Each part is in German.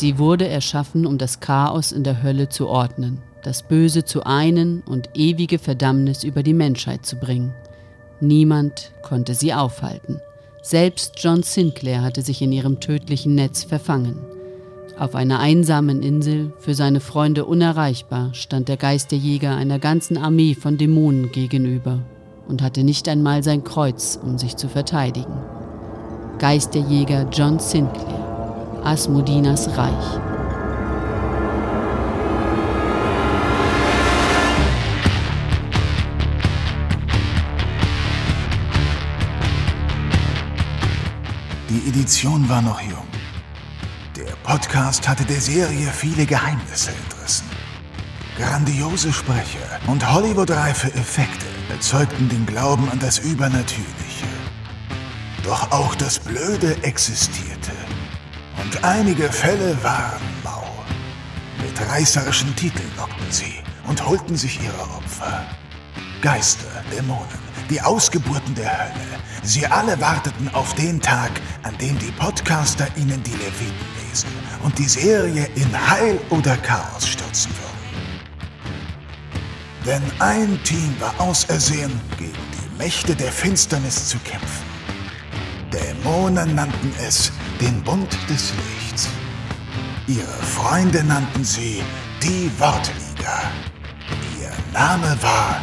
Sie wurde erschaffen, um das Chaos in der Hölle zu ordnen, das Böse zu einen und ewige Verdammnis über die Menschheit zu bringen. Niemand konnte sie aufhalten. Selbst John Sinclair hatte sich in ihrem tödlichen Netz verfangen. Auf einer einsamen Insel, für seine Freunde unerreichbar, stand der Geisterjäger einer ganzen Armee von Dämonen gegenüber und hatte nicht einmal sein Kreuz, um sich zu verteidigen. Geisterjäger John Sinclair, Asmodinas Reich. Die Edition war noch jung. Der Podcast hatte der Serie viele Geheimnisse entrissen. Grandiose Sprecher und Hollywood-reife Effekte erzeugten den Glauben an das Übernatürliche. Doch auch das Blöde existierte. Und einige Fälle waren mau. Mit reißerischen Titeln lockten sie und holten sich ihre Opfer. Geister, Dämonen, die Ausgeburten der Hölle. Sie alle warteten auf den Tag, an dem die Podcaster ihnen die Leviten lesen und die Serie in Heil oder Chaos stürzen würden. Denn ein Team war ausersehen, gegen die Mächte der Finsternis zu kämpfen. Dämonen nannten es den Bund des Lichts. Ihre Freunde nannten sie die Wortliga. Ihr Name war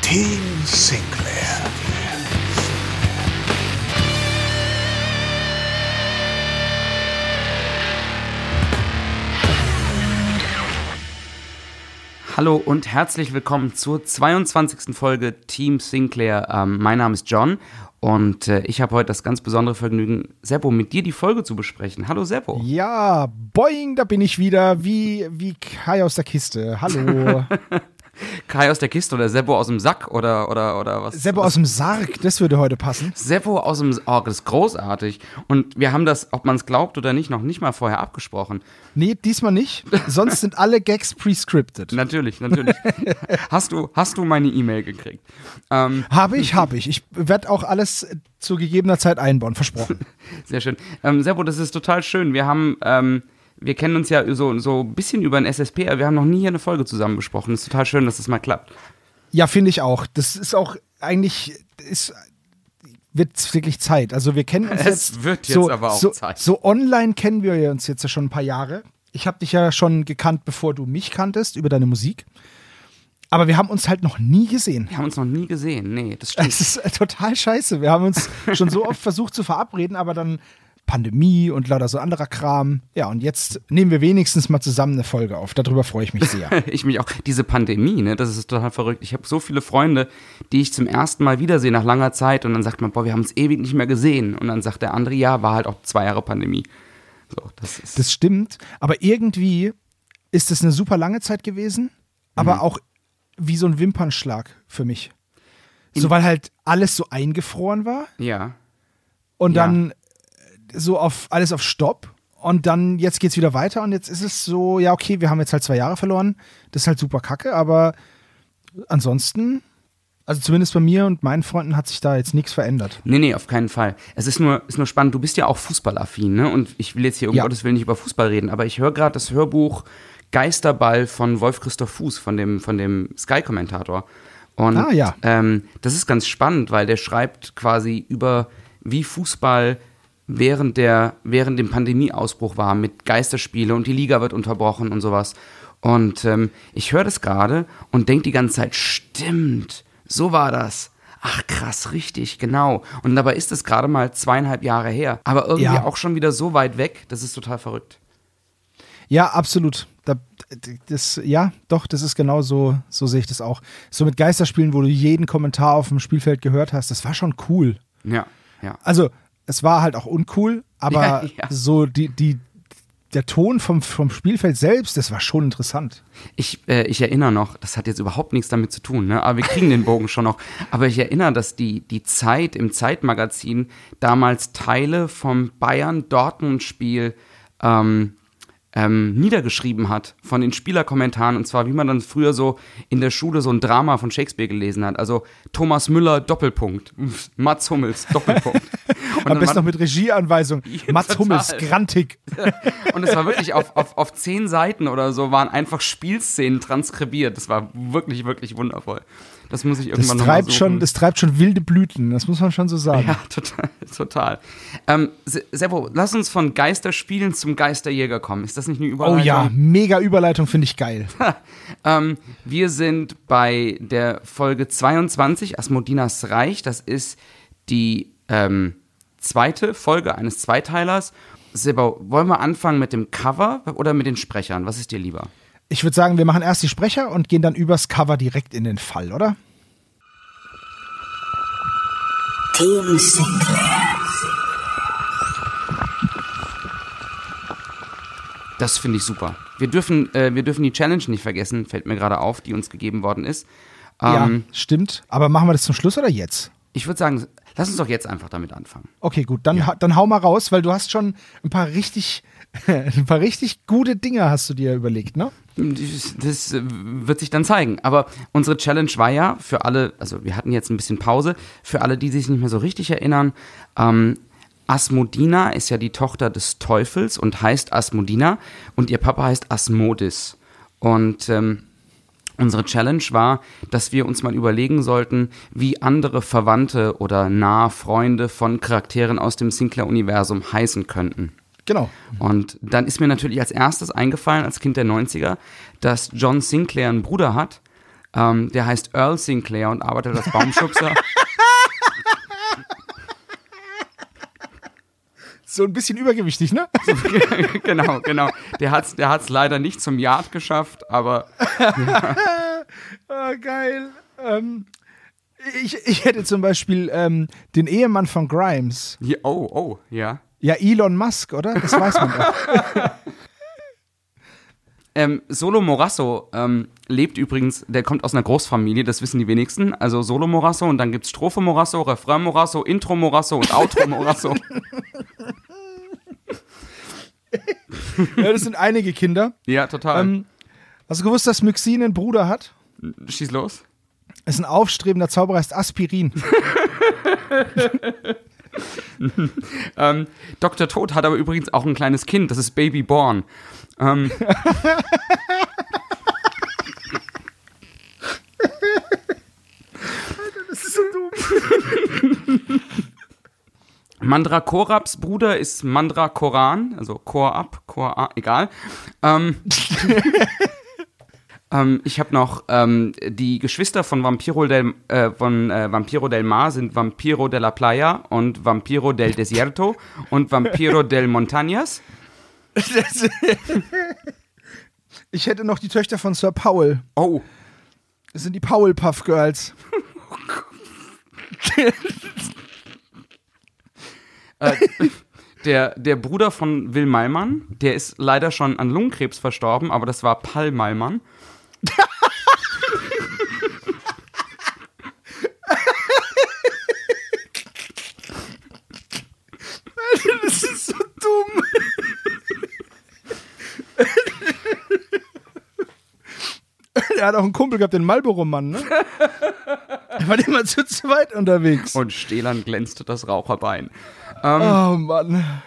Team Sinclair. Hallo und herzlich willkommen zur 22. Folge Team Sinclair. Ähm, mein Name ist John und äh, ich habe heute das ganz besondere Vergnügen, Seppo, mit dir die Folge zu besprechen. Hallo Seppo. Ja, boing, da bin ich wieder, wie, wie Kai aus der Kiste. Hallo. Kai aus der Kiste oder Seppo aus dem Sack oder, oder, oder was? Seppo aus dem Sarg, das würde heute passen. Seppo aus dem Oh, das ist großartig. Und wir haben das, ob man es glaubt oder nicht, noch nicht mal vorher abgesprochen. Nee, diesmal nicht. Sonst sind alle Gags prescripted. Natürlich, natürlich. hast, du, hast du meine E-Mail gekriegt? Ähm, habe ich, habe ich. Ich werde auch alles zu gegebener Zeit einbauen, versprochen. Sehr schön. Ähm, Seppo, das ist total schön. Wir haben. Ähm, wir kennen uns ja so, so ein bisschen über ein SSP, aber wir haben noch nie hier eine Folge zusammen besprochen. Es ist total schön, dass das mal klappt. Ja, finde ich auch. Das ist auch eigentlich, ist, wird wirklich Zeit. Also wir kennen uns es jetzt. Es wird jetzt so, aber auch so, Zeit. So online kennen wir uns jetzt ja schon ein paar Jahre. Ich habe dich ja schon gekannt, bevor du mich kanntest, über deine Musik. Aber wir haben uns halt noch nie gesehen. Wir haben uns noch nie gesehen, nee, das stimmt. Es ist total scheiße. Wir haben uns schon so oft versucht zu verabreden, aber dann Pandemie und lauter so anderer Kram. Ja, und jetzt nehmen wir wenigstens mal zusammen eine Folge auf. Darüber freue ich mich sehr. ich mich auch. Diese Pandemie, ne, das ist total verrückt. Ich habe so viele Freunde, die ich zum ersten Mal wiedersehe nach langer Zeit und dann sagt man, boah, wir haben uns ewig nicht mehr gesehen. Und dann sagt der andere, ja, war halt auch zwei Jahre Pandemie. So, das, ist das stimmt, aber irgendwie ist es eine super lange Zeit gewesen, aber mhm. auch wie so ein Wimpernschlag für mich. So, weil halt alles so eingefroren war. Ja. Und ja. dann so auf alles auf Stopp und dann jetzt geht's wieder weiter und jetzt ist es so, ja, okay, wir haben jetzt halt zwei Jahre verloren. Das ist halt super kacke, aber ansonsten, also zumindest bei mir und meinen Freunden hat sich da jetzt nichts verändert. Nee, nee, auf keinen Fall. Es ist nur, ist nur spannend, du bist ja auch fußballaffin, ne? Und ich will jetzt hier um ja. Gottes Willen nicht über Fußball reden, aber ich höre gerade das Hörbuch Geisterball von Wolf Christoph Fuß, von dem, von dem Sky-Kommentator. Und ah, ja. ähm, das ist ganz spannend, weil der schreibt quasi über, wie Fußball während, der, während dem Pandemieausbruch war mit Geisterspiele und die Liga wird unterbrochen und sowas. Und ähm, ich höre das gerade und denke die ganze Zeit, stimmt, so war das. Ach krass, richtig, genau. Und dabei ist es gerade mal zweieinhalb Jahre her. Aber irgendwie ja. auch schon wieder so weit weg, das ist total verrückt. Ja, absolut. Da, das, ja, doch, das ist genau so, so sehe ich das auch. So mit Geisterspielen, wo du jeden Kommentar auf dem Spielfeld gehört hast, das war schon cool. Ja, ja. Also, es war halt auch uncool, aber ja, ja. so die, die, der Ton vom, vom Spielfeld selbst, das war schon interessant. Ich, äh, ich erinnere noch, das hat jetzt überhaupt nichts damit zu tun, ne? aber wir kriegen den Bogen schon noch. Aber ich erinnere, dass die, die Zeit im Zeitmagazin damals Teile vom Bayern-Dortmund-Spiel ähm, ähm, niedergeschrieben hat von den Spielerkommentaren und zwar wie man dann früher so in der Schule so ein Drama von Shakespeare gelesen hat. Also Thomas Müller Doppelpunkt, Mats Hummels Doppelpunkt. Und Am besten noch mit Regieanweisung. Mats total. Hummels, grantig. Und es war wirklich auf, auf, auf zehn Seiten oder so waren einfach Spielszenen transkribiert. Das war wirklich, wirklich wundervoll. Das muss ich irgendwann das treibt schon, Das treibt schon wilde Blüten, das muss man schon so sagen. Ja, total. total. Ähm, Seppo, lass uns von Geisterspielen zum Geisterjäger kommen. Ist das nicht eine Überleitung? Oh ja, mega Überleitung, finde ich geil. ähm, wir sind bei der Folge 22, Asmodinas Reich. Das ist die ähm, zweite Folge eines Zweiteilers. Seppo, wollen wir anfangen mit dem Cover oder mit den Sprechern? Was ist dir lieber? Ich würde sagen, wir machen erst die Sprecher und gehen dann übers Cover direkt in den Fall, oder? Team Sinclair. Das finde ich super. Wir dürfen, äh, wir dürfen die Challenge nicht vergessen, fällt mir gerade auf, die uns gegeben worden ist. Ähm, ja, stimmt. Aber machen wir das zum Schluss oder jetzt? Ich würde sagen, lass uns doch jetzt einfach damit anfangen. Okay, gut. Dann, ja. dann hau mal raus, weil du hast schon ein paar richtig, ein paar richtig gute Dinge hast du dir überlegt, ne? Das äh, wird sich dann zeigen. Aber unsere Challenge war ja für alle, also wir hatten jetzt ein bisschen Pause, für alle, die sich nicht mehr so richtig erinnern, ähm, Asmodina ist ja die Tochter des Teufels und heißt Asmodina und ihr Papa heißt Asmodis. Und ähm, unsere Challenge war, dass wir uns mal überlegen sollten, wie andere Verwandte oder nahe Freunde von Charakteren aus dem Sinclair-Universum heißen könnten. Genau. Und dann ist mir natürlich als erstes eingefallen, als Kind der 90er, dass John Sinclair einen Bruder hat. Ähm, der heißt Earl Sinclair und arbeitet als Baumschubser. so ein bisschen übergewichtig, ne? genau, genau. Der hat es der hat's leider nicht zum Yard geschafft, aber. Ja. oh, geil. Ähm, ich, ich hätte zum Beispiel ähm, den Ehemann von Grimes. Ja, oh, oh, ja. Ja, Elon Musk, oder? Das weiß man doch. ähm, Solo Morasso ähm, lebt übrigens, der kommt aus einer Großfamilie, das wissen die wenigsten. Also Solo Morasso und dann gibt es Strophe Morasso, Refrain Morasso, Intro Morasso und Outro Morasso. ja, das sind einige Kinder. Ja, total. Ähm, hast du gewusst, dass Myxin einen Bruder hat? Schieß los. Ist ein aufstrebender Zauberer, ist Aspirin. ähm, Dr. Tod hat aber übrigens auch ein kleines Kind, das ist Baby Born. Ähm, das ist so dumm. Mandrakoraps Bruder ist Mandrakoran, also Korab, Korab, egal. Ähm, ähm, ich habe noch ähm, die Geschwister von Vampiro del, äh, von, äh, Vampiro del Mar sind Vampiro de la Playa und Vampiro del Desierto und Vampiro del Montañas. ich hätte noch die Töchter von Sir Paul. Oh. Das sind die Powell-Puff Girls. äh, der, der Bruder von Will Malmann, der ist leider schon an Lungenkrebs verstorben, aber das war Paul Malmann. Alter, das ist so dumm. Er hat auch einen Kumpel gehabt, den Marlboro-Mann, ne? Er war immer zu zweit unterwegs. Und Stählern glänzte das Raucherbein. Ähm, oh Mann.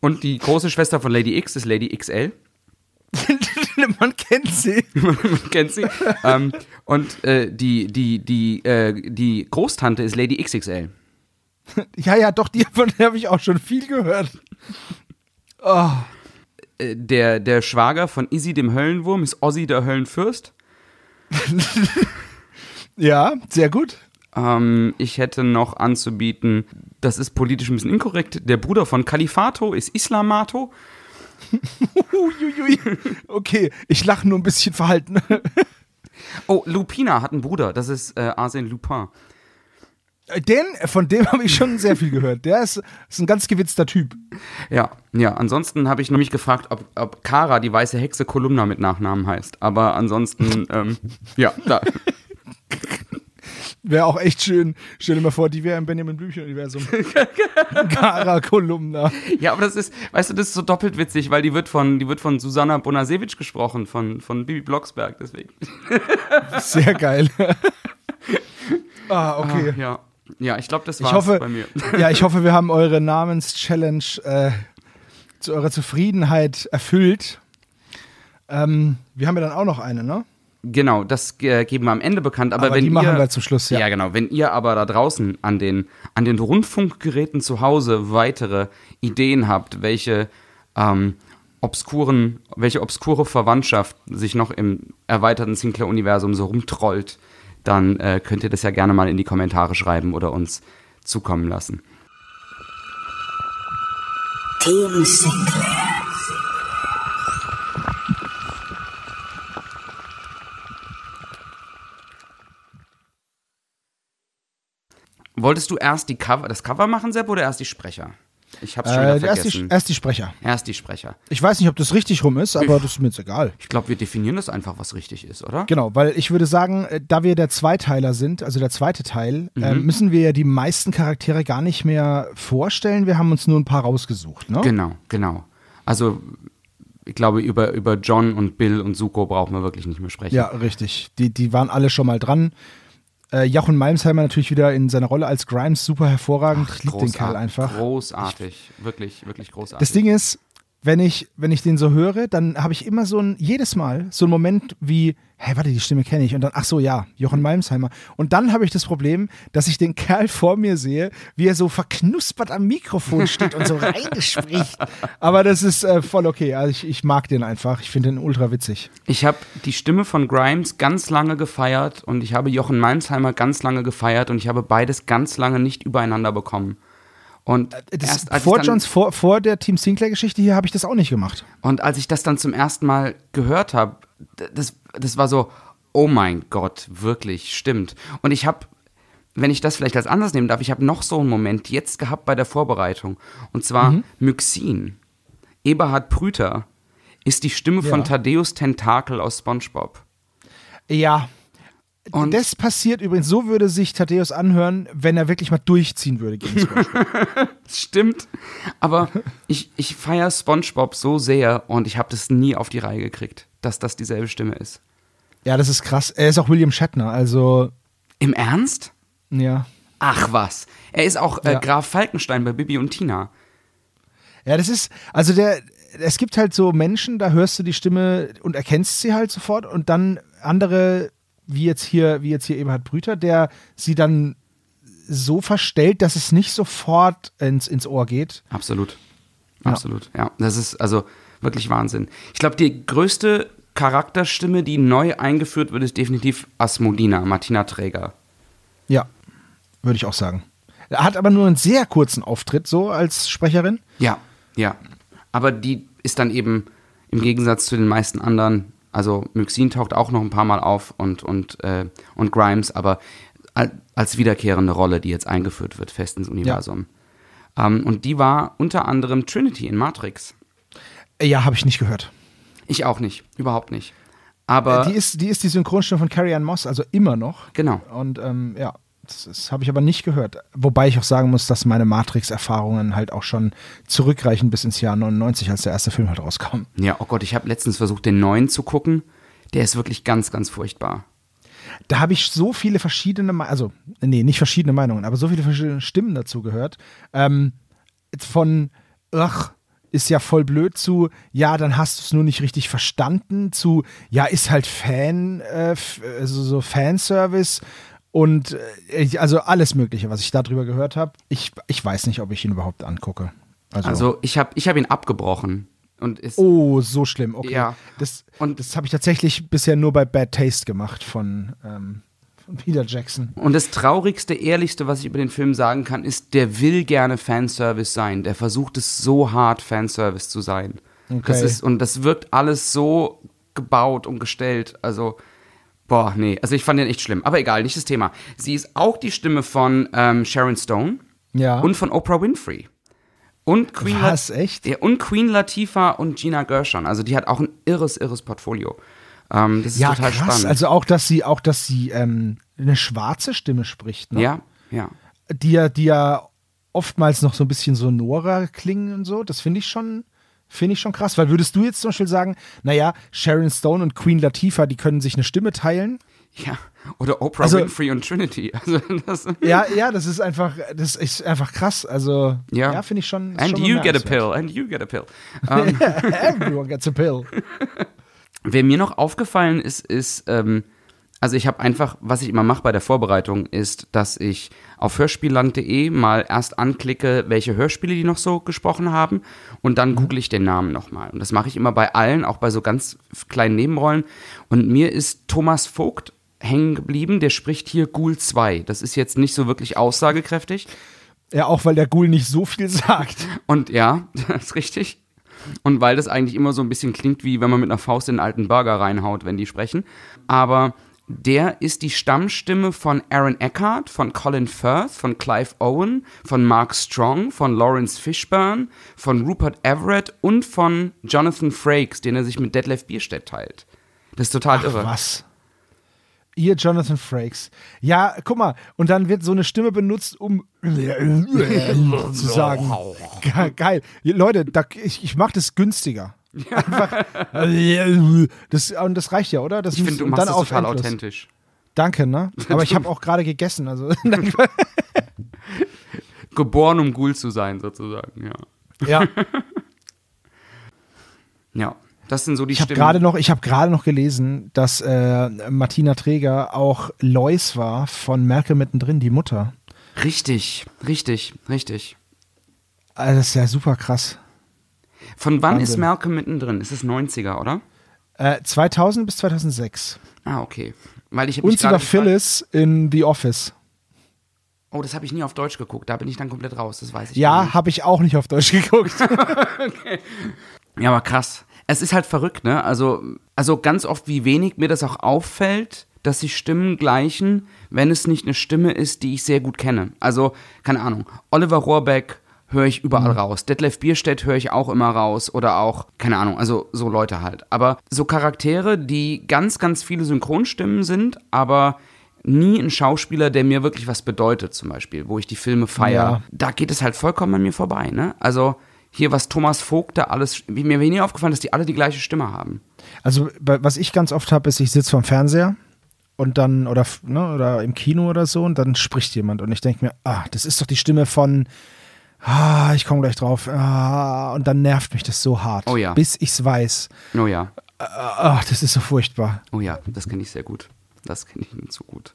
Und die große Schwester von Lady X ist Lady XL. Man kennt sie. Man kennt sie. ähm, und äh, die, die, die, äh, die Großtante ist Lady XXL. Ja, ja, doch, die von der habe ich auch schon viel gehört. Oh. Äh, der, der Schwager von Izzy dem Höllenwurm ist Ozzy der Höllenfürst. ja, sehr gut. Ähm, ich hätte noch anzubieten, das ist politisch ein bisschen inkorrekt, der Bruder von Kalifato ist Islamato. Okay, ich lache nur ein bisschen verhalten. oh, Lupina hat einen Bruder, das ist äh, Arsène Lupin. Äh, den, von dem habe ich schon sehr viel gehört. Der ist, ist ein ganz gewitzter Typ. Ja, ja. Ansonsten habe ich noch mich gefragt, ob, ob Kara, die weiße Hexe, Kolumna mit Nachnamen heißt. Aber ansonsten, ähm, ja, da. Wäre auch echt schön. Stell dir mal vor, die wäre im Benjamin Blümchen-Universum. Gara Kolumna. Ja, aber das ist, weißt du, das ist so doppelt witzig, weil die wird von, die wird von Susanna Bonasewicz gesprochen, von, von Bibi Blocksberg, deswegen. Sehr geil. ah, okay. Ah, ja. ja, ich glaube, das Ich war's hoffe, bei mir. ja, ich hoffe, wir haben eure Namenschallenge äh, zu eurer Zufriedenheit erfüllt. Ähm, wir haben ja dann auch noch eine, ne? Genau, das äh, geben wir am Ende bekannt. Aber, Aber wenn die machen ihr, wir zum Schluss, ja. Ja, genau. Wenn ihr aber da draußen an den, an den Rundfunkgeräten zu Hause weitere Ideen habt, welche ähm, obskuren, welche obskure Verwandtschaft sich noch im erweiterten Sinclair-Universum so rumtrollt, dann äh, könnt ihr das ja gerne mal in die Kommentare schreiben oder uns zukommen lassen. Team Sinclair. Wolltest du erst die Cover, das Cover machen, Sepp, oder erst die Sprecher? Ich hab's schon Äh, wieder erst, vergessen. die, erst die Sprecher. erst die Sprecher. Ich weiß nicht, ob das richtig rum ist, aber das ist mir jetzt egal. Ich glaube, wir definieren das einfach, was richtig ist, oder? Genau, weil ich würde sagen, äh, da wir der Zweiteiler sind, also der zweite Teil, äh, Mhm. müssen wir ja die meisten Charaktere gar nicht mehr vorstellen. Wir haben uns nur ein paar rausgesucht, ne? Genau, genau. Also, ich glaube, über, über John und Bill und Suko brauchen wir wirklich nicht mehr sprechen. Ja, richtig. Die, die waren alle schon mal dran. Äh, Jochen Malmsheimer natürlich wieder in seiner Rolle als Grimes super hervorragend. ich liebe den Kerl einfach. Großartig. Wirklich, wirklich großartig. Das Ding ist, wenn ich, wenn ich den so höre, dann habe ich immer so ein, jedes Mal so einen Moment wie, hä, warte, die Stimme kenne ich. Und dann, ach so, ja, Jochen Malmsheimer. Und dann habe ich das Problem, dass ich den Kerl vor mir sehe, wie er so verknuspert am Mikrofon steht und so reingespricht. Aber das ist äh, voll okay. Also ich, ich mag den einfach. Ich finde den ultra witzig. Ich habe die Stimme von Grimes ganz lange gefeiert und ich habe Jochen Malmsheimer ganz lange gefeiert und ich habe beides ganz lange nicht übereinander bekommen. Und, Äh, Das, erst, als vor, dann, Johns, vor, vor der Team Sinclair-Geschichte hier habe ich das auch nicht gemacht. und als ich das dann zum ersten Mal gehört habe, das, das war so, oh mein Gott, wirklich, stimmt. Und ich habe, wenn ich das vielleicht als anders nehmen darf, ich habe noch so einen Moment jetzt gehabt bei der Vorbereitung. Und zwar Mhm. Myxin. Eberhard Prüter ist die Stimme von Ja. Thaddeus Tentakel aus SpongeBob. Ja. Und- das passiert übrigens, so würde sich Thaddeus anhören, wenn er wirklich mal durchziehen würde gegen SpongeBob. Stimmt. Aber ich, ich feiere SpongeBob so sehr und ich habe das nie auf die Reihe gekriegt, dass das dieselbe Stimme ist. ja, das ist krass. Er ist auch William Shatner, also Im Ernst? ja. Ach was. Er ist auch äh, Ja. Graf Falkenstein bei Bibi und Tina. Ja, das ist, also der, es gibt halt so Menschen, da hörst du die Stimme und erkennst sie halt sofort und dann andere, wie jetzt hier, wie jetzt hier Eberhard Brüter, der sie dann so verstellt, dass es nicht sofort ins, ins Ohr geht. Absolut. Absolut. Ja. Das ist also wirklich Wahnsinn. Ich glaube, die größte Charakterstimme, die neu eingeführt wird, ist definitiv Asmodina, Martina Träger. Ja, würde ich auch sagen. Er hat aber nur einen sehr kurzen Auftritt so als Sprecherin. Ja, ja. Aber die ist dann eben im Gegensatz zu den meisten anderen, also Myxin taucht auch noch ein paar Mal auf und, und, äh, und Grimes, aber al- als wiederkehrende Rolle, die jetzt eingeführt wird, fest ins Universum. Ähm, und die war unter anderem Trinity in Matrix. Äh, Ja, habe ich nicht gehört. Ich auch nicht, überhaupt nicht. Aber die, ist, die ist die Synchronstimme von Carrie Ann Moss, also immer noch. genau. Und ähm, ja, das, das habe ich aber nicht gehört. Wobei ich auch sagen muss, dass meine Matrix-Erfahrungen halt auch schon zurückreichen bis ins Jahr 99, als der erste Film halt rauskam. Ja, oh Gott, ich habe letztens versucht, den neuen zu gucken. Der ist wirklich ganz, ganz furchtbar. Da habe ich so viele verschiedene, also nee, nicht verschiedene Meinungen, aber so viele verschiedene Stimmen dazu gehört. Ähm, von, ach, ist ja voll blöd zu, ja, dann hast du es nur nicht richtig verstanden, zu, ja, ist halt Fan, äh, also so Fanservice und äh, also alles Mögliche, was ich darüber gehört habe. Ich, ich weiß nicht, ob ich ihn überhaupt angucke. Also, Also ich habe ich hab ihn abgebrochen. Und ist, oh, so schlimm, okay. Ja. Das, Und- das habe ich tatsächlich bisher nur bei Bad Taste gemacht von, ähm, von Peter Jackson. Und das traurigste, ehrlichste, was ich über den Film sagen kann, ist, der will gerne Fanservice sein. Der versucht es so hart, Fanservice zu sein. Okay. Das ist, und das wirkt alles so gebaut und gestellt. Also, boah, nee. Also ich fand den echt schlimm. Aber egal, nicht das Thema. Sie ist auch die Stimme von ähm, Sharon Stone Ja. und von Oprah Winfrey. Und Queen, Was, echt? Ja, und Queen Latifah und Gina Gershon. Also die hat auch ein irres, irres Portfolio. Ähm, das ist ja, total krass. spannend. Also auch, dass sie, auch, dass sie ähm, eine schwarze Stimme spricht, ne? ja, ja. Die ja, die ja oftmals noch so ein bisschen sonorer klingen und so. Das finde ich schon, finde ich schon krass. Weil würdest du jetzt zum Beispiel sagen, naja, Sharon Stone und Queen Latifah, die können sich eine Stimme teilen? Ja, oder Oprah Also- Winfrey und Trinity. Also das, Ja, ja, das ist einfach, das ist einfach krass. Also, Ja. ja, finde ich schon. and schon you get a pill, and you get a pill. Ähm, Everyone gets a pill. Wer mir noch aufgefallen ist, ist, ähm, also ich habe einfach, was ich immer mache bei der Vorbereitung, ist, dass ich auf hörspielland.de mal erst anklicke, welche Hörspiele die noch so gesprochen haben und dann google ich den Namen nochmal. Und das mache ich immer bei allen, auch bei so ganz kleinen Nebenrollen. Und mir ist Thomas Vogt hängen geblieben, der spricht hier Ghoul 2. Das ist jetzt nicht so wirklich aussagekräftig. Ja, auch weil der Ghoul nicht so viel sagt. Und ja, das ist richtig. Und weil das eigentlich immer so ein bisschen klingt, wie wenn man mit einer Faust in einen alten Burger reinhaut, wenn die sprechen. Aber der ist die Stammstimme von Aaron Eckhart, von Colin Firth, von Clive Owen, von Mark Strong, von Lawrence Fishburne, von Rupert Everett und von Jonathan Frakes, den er sich mit Detlef Bierstedt teilt. Das ist total irre. Was? Ihr Jonathan Frakes. Ja, guck mal, und dann wird so eine Stimme benutzt, um zu sagen. Ge- Geil. Leute, da, ich, ich mache das günstiger. Einfach. Das, und das reicht ja, oder? Das Ich finde, du machst dann auf total endlos. authentisch. Danke, ne? Aber ich habe auch gerade gegessen. Also, Geboren, um Ghoul zu sein, sozusagen, ja. ja. Ja, das sind so die Ich habe Stimmen. gerade noch, ich habe gerade noch gelesen, dass äh, Martina Träger auch Lois war von Merkel mittendrin, die Mutter. Richtig, richtig, richtig. Also das ist ja super krass. Von wann ist Wahnsinn. Malcolm mittendrin? Ist es 90er, oder? Äh, 2000 bis 2006. Ah, okay. Weil ich Und gefragt- Phyllis in The Office. Oh, das habe ich nie auf Deutsch geguckt. Da bin ich dann komplett raus. Das weiß ich Ja, habe ich auch nicht auf Deutsch geguckt. Ja, aber krass. Es ist halt verrückt, ne? Also, also ganz oft, wie wenig mir das auch auffällt, dass sich Stimmen gleichen, wenn es nicht eine Stimme ist, die ich sehr gut kenne. Also, keine Ahnung, Oliver Rohrbeck höre ich überall Mhm. raus. Detlef Bierstedt höre ich auch immer raus oder auch, keine Ahnung, also so Leute halt. Aber so Charaktere, die ganz, ganz viele Synchronstimmen sind, aber nie ein Schauspieler, der mir wirklich was bedeutet, zum Beispiel, wo ich die Filme feiere. Ja. Da geht es halt vollkommen an mir vorbei, ne? Also hier, was Thomas Vogt da alles, mir wäre nie aufgefallen, dass die alle die gleiche Stimme haben. Also, was ich ganz oft habe, ist, ich sitze vorm Fernseher und dann, oder, ne, oder im Kino oder so, und dann spricht jemand und ich denke mir, ah, das ist doch die Stimme von, ah, ich komme gleich drauf, ah, und dann nervt mich das so hart, Oh ja. bis ich es weiß. Oh ja, Ah, das ist so furchtbar. oh ja, das kenne ich sehr gut. Das kenne ich nicht so gut.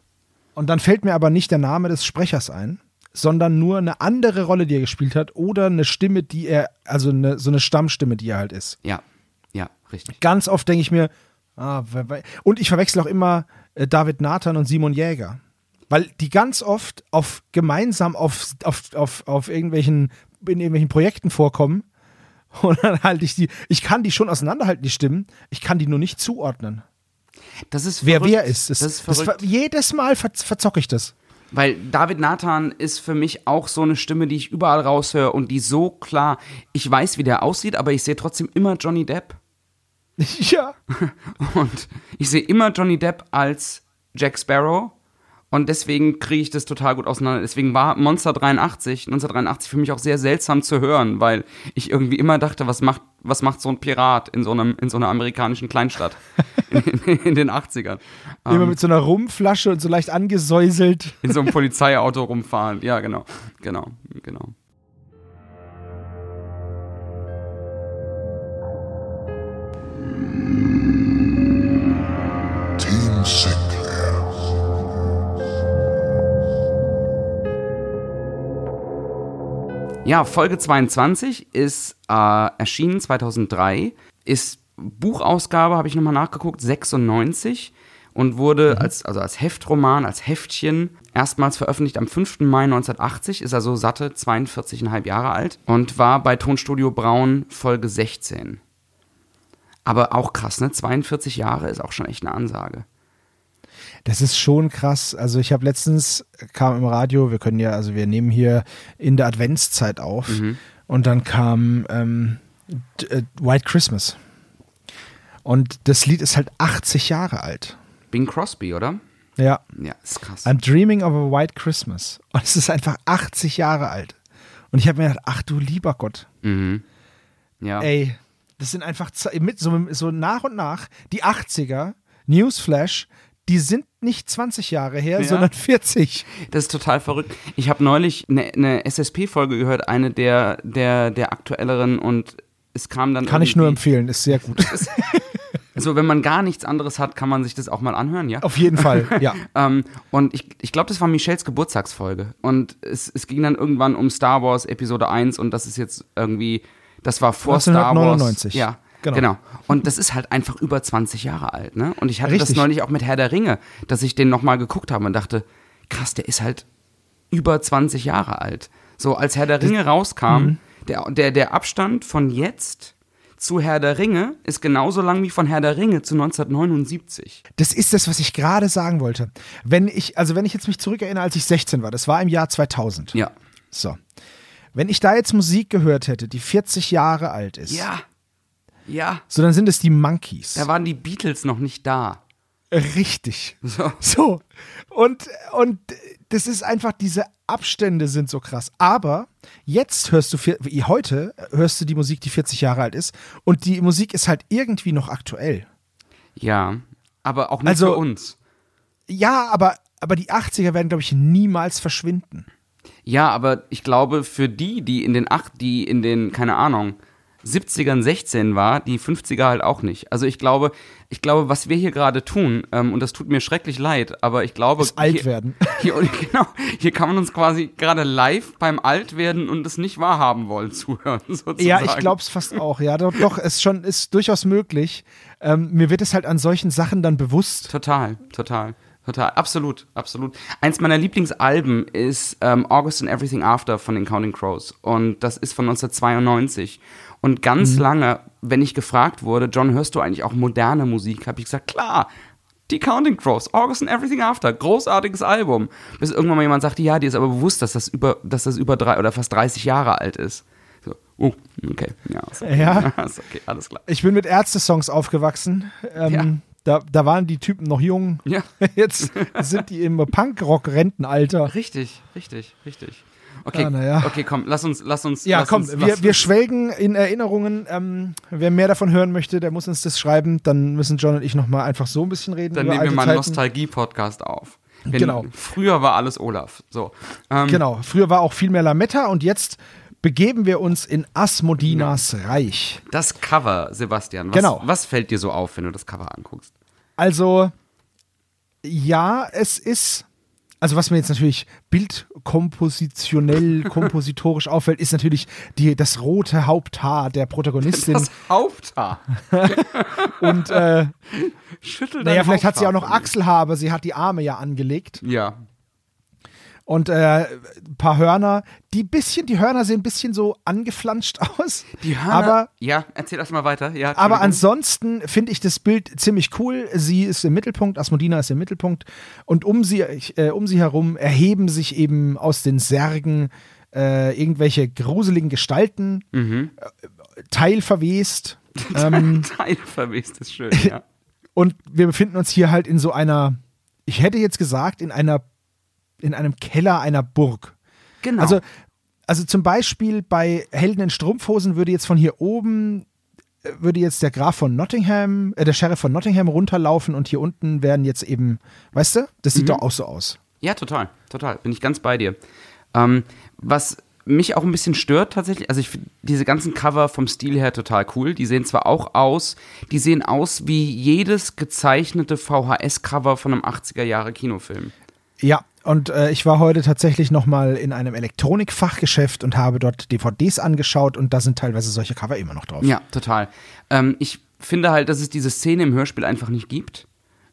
Und dann fällt mir aber nicht der Name des Sprechers ein, sondern nur eine andere Rolle, die er gespielt hat, oder eine Stimme, die er, also eine, so eine Stammstimme, die er halt ist. Ja, ja, richtig. Ganz oft denke ich mir, ah, und ich verwechsel auch immer äh, David Nathan und Simon Jäger. Weil die ganz oft auf gemeinsam auf, auf, auf, auf irgendwelchen, in irgendwelchen Projekten vorkommen. Und dann halte ich die, ich kann die schon auseinanderhalten, die Stimmen, ich kann die nur nicht zuordnen. Das ist Wer verrückt. wer ist. Das, das ist das verrückt. ver- jedes Mal ver verzocke ich das. Weil David Nathan ist für mich auch so eine Stimme, die ich überall raushöre und die so klar, ich weiß, wie der aussieht, aber ich sehe trotzdem immer Johnny Depp. ja. Und ich sehe immer Johnny Depp als Jack Sparrow. Und deswegen kriege ich das total gut auseinander. Deswegen war Monster 83, 1983 für mich auch sehr seltsam zu hören, weil ich irgendwie immer dachte, was macht, was macht so ein Pirat in so, einem, in so einer amerikanischen Kleinstadt in, in den 80ern? Immer Ähm, mit so einer Rumflasche und so leicht angesäuselt. in so einem Polizeiauto rumfahren. Ja, genau. Genau, genau. Ja, Folge 22 ist äh, erschienen 2003, ist Buchausgabe, habe ich nochmal nachgeguckt, 96 und wurde als, also als Heftroman, als Heftchen erstmals veröffentlicht am 5. Mai 1980, ist also satte 42,5 Jahre alt und war bei Tonstudio Braun Folge 16. Aber auch krass, ne? 42 Jahre ist auch schon echt eine Ansage. Das ist schon krass. Also ich habe letztens, kam im Radio, wir können ja, also wir nehmen hier in der Adventszeit auf und dann kam ähm, äh, White Christmas. Und das Lied ist halt 80 Jahre alt. Bing Crosby, oder? Ja. Ja, ist krass. I'm Dreaming of a White Christmas. Und es ist einfach 80 Jahre alt. Und ich habe mir gedacht, ach du lieber Gott. Mhm. Ja. Ey, das sind einfach mit so, so nach und nach die 80er, Newsflash, die sind nicht 20 Jahre her, Ja. sondern 40. Das ist total verrückt. Ich habe neulich eine, eine SSP-Folge gehört, eine der, der, der aktuelleren und es kam dann. Kann ich nur empfehlen, ist sehr gut. Also, wenn man gar nichts anderes hat, kann man sich das auch mal anhören, ja? Auf jeden Fall, ja. Ähm, und ich, ich glaube, das war Michelles Geburtstagsfolge. Und es, es ging dann irgendwann um Star Wars Episode 1 und das ist jetzt irgendwie, das war vor Star Wars. 1999. Ja, Genau. genau. Und das ist halt einfach über 20 Jahre alt, ne? Und ich hatte das Richtig. neulich auch mit Herr der Ringe, dass ich den nochmal geguckt habe und dachte, krass, der ist halt über 20 Jahre alt. So, als Herr der Ringe rauskam, Mhm. der, der, der Abstand von jetzt zu Herr der Ringe ist genauso lang wie von Herr der Ringe zu 1979. Das ist das, was ich gerade sagen wollte. Wenn ich, also wenn ich jetzt mich zurückerinnere, als ich 16 war, das war im Jahr 2000. Ja. So. Wenn ich da jetzt Musik gehört hätte, die 40 Jahre alt ist, Ja. Ja. so dann sind es die Monkeys. Da waren die Beatles noch nicht da. Richtig. So. So. Und, und das ist einfach, diese Abstände sind so krass. Aber jetzt hörst du, wie heute hörst du die Musik, die 40 Jahre alt ist. Und die Musik ist halt irgendwie noch aktuell. Ja. Aber auch nicht Also- für uns. Ja, aber, aber die 80er werden, glaube ich, niemals verschwinden. Ja, aber ich glaube, für die, die in den acht, die in den, keine Ahnung, 70ern 16 war, die 50er halt auch nicht. Also ich glaube, ich glaube, was wir hier gerade tun, ähm, und das tut mir schrecklich leid, aber ich glaube. Das alt hier, werden. Hier, genau, hier kann man uns quasi gerade live beim Altwerden und es nicht wahrhaben wollen zuhören. Sozusagen. Ja, ich glaube es fast auch. Ja, doch, doch es schon ist durchaus möglich. Ähm, mir wird es halt an solchen Sachen dann bewusst. Total, total, total. Absolut, absolut. Eins meiner Lieblingsalben ist ähm, August and Everything After von den Counting Crows. Und das ist von 1992. Und ganz lange, wenn ich gefragt wurde, John, hörst du eigentlich auch moderne Musik, habe ich gesagt, klar. Die Counting Crows, August and Everything After, großartiges Album. Bis irgendwann mal jemand sagte, ja, dir ist aber bewusst, dass das über, dass das über drei oder fast 30 Jahre alt ist. So, oh, okay, ja, ist okay. Ja. ist okay, alles klar. Ich bin mit Ärzte-Songs aufgewachsen. Ähm, Ja. da, da waren die Typen noch jung. Ja. Jetzt sind die im Punkrock-Rentenalter. Richtig, richtig, richtig. Okay, Ah, na ja. okay, komm, lass uns, lass uns. Ja, lass komm, uns, wir, wir schwelgen in Erinnerungen. Ähm, wer mehr davon hören möchte, der muss uns das schreiben. Dann müssen John und ich nochmal einfach so ein bisschen reden. Dann nehmen wir mal einen. Nostalgie-Podcast auf. Wenn, Genau. Früher war alles Olaf. So. Ähm, Genau, früher war auch viel mehr Lametta und jetzt begeben wir uns in Asmodinas Reich. Das Cover, Sebastian. Was, Genau. Was fällt dir so auf, wenn du das Cover anguckst? Also, ja, es ist. Also, was mir jetzt natürlich bildkompositionell, kompositorisch auffällt, ist natürlich die, das rote Haupthaar der Protagonistin. Das Haupthaar. und, äh, Schüttel naja, vielleicht hat sie auch noch Haupthaar Achselhaar, aber sie hat die Arme ja angelegt. Ja. Und äh, ein paar Hörner. Die bisschen, die Hörner sehen ein bisschen so angeflanscht aus. Die Hörner. Aber ja, erzähl erst mal weiter. Ja, Aber ansonsten finde ich das Bild ziemlich cool. Sie ist im Mittelpunkt, Asmodina ist im Mittelpunkt. Und um sie, äh, um sie herum erheben sich eben aus den Särgen äh, irgendwelche gruseligen Gestalten, Mhm. äh, teilverwest. ähm, Teil verwest ist schön, ja. und wir befinden uns hier halt in so einer, ich hätte jetzt gesagt, in einer, in einem Keller einer Burg. Genau. Also, also zum Beispiel bei Helden in Strumpfhosen würde jetzt von hier oben äh, würde jetzt der Graf von Nottingham, äh, der Sheriff von Nottingham runterlaufen und hier unten werden jetzt eben, weißt du, das Mhm. sieht doch auch so aus. Ja, total, total. Bin ich ganz bei dir. Ähm, was mich auch ein bisschen stört tatsächlich, also ich finde diese ganzen Cover vom Stil her total cool. Die sehen zwar auch aus, die sehen aus wie jedes gezeichnete VHS-Cover von einem 80er Jahre Kinofilm. Ja, und äh, ich war heute tatsächlich nochmal in einem Elektronikfachgeschäft und habe dort DVDs angeschaut und da sind teilweise solche Cover immer noch drauf. Ja, total. Ähm, ich finde halt, dass es diese Szene im Hörspiel einfach nicht gibt,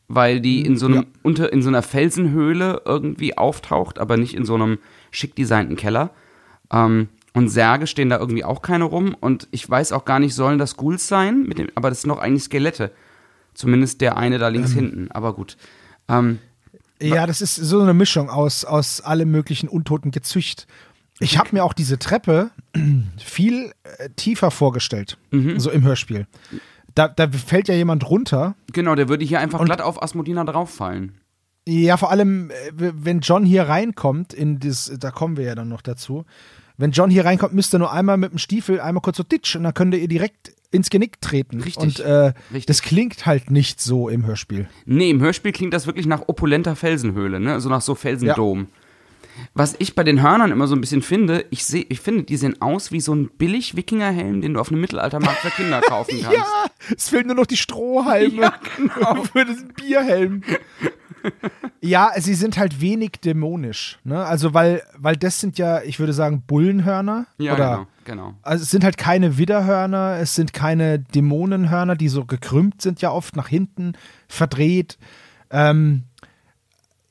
weil die in so einem Ja. unter in so einer Felsenhöhle irgendwie auftaucht, aber nicht in so einem schick designten Keller. Ähm, und Särge stehen da irgendwie auch keine rum und ich weiß auch gar nicht, sollen das Ghouls sein, mit dem, aber das sind noch eigentlich Skelette. Zumindest der eine da links hinten, aber gut. Ähm, Ja, das ist so eine Mischung aus, aus allem möglichen untoten Gezücht. Ich habe mir auch diese Treppe viel äh, tiefer vorgestellt, Mhm. so im Hörspiel. da, da fällt ja jemand runter. Genau, der würde hier einfach glatt auf Asmodina drauffallen. Ja, vor allem, äh, wenn John hier reinkommt, in das, da kommen wir ja dann noch dazu. Wenn John hier reinkommt, müsste er nur einmal mit dem Stiefel einmal kurz so ditch und dann könnte ihr direkt ins Genick treten. Richtig, Und äh, richtig. das klingt halt nicht so im Hörspiel. Nee, im Hörspiel klingt das wirklich nach opulenter Felsenhöhle, ne? Also nach so Felsendom. Was ich bei den Hörnern immer so ein bisschen finde, ich, seh, ich finde, die sehen aus wie so ein billig Wikingerhelm, den du auf einem Mittelaltermarkt für Kinder kaufen kannst. Ja, es fehlen nur noch die Strohhalme Ja, genau. für den Bierhelm. ja, sie sind halt wenig dämonisch. Ne? Also, weil, weil das sind ja, ich würde sagen, Bullenhörner. Ja, oder, genau, genau. Also es sind halt keine Widderhörner, es sind keine Dämonenhörner, die so gekrümmt sind ja oft nach hinten, verdreht. Ähm,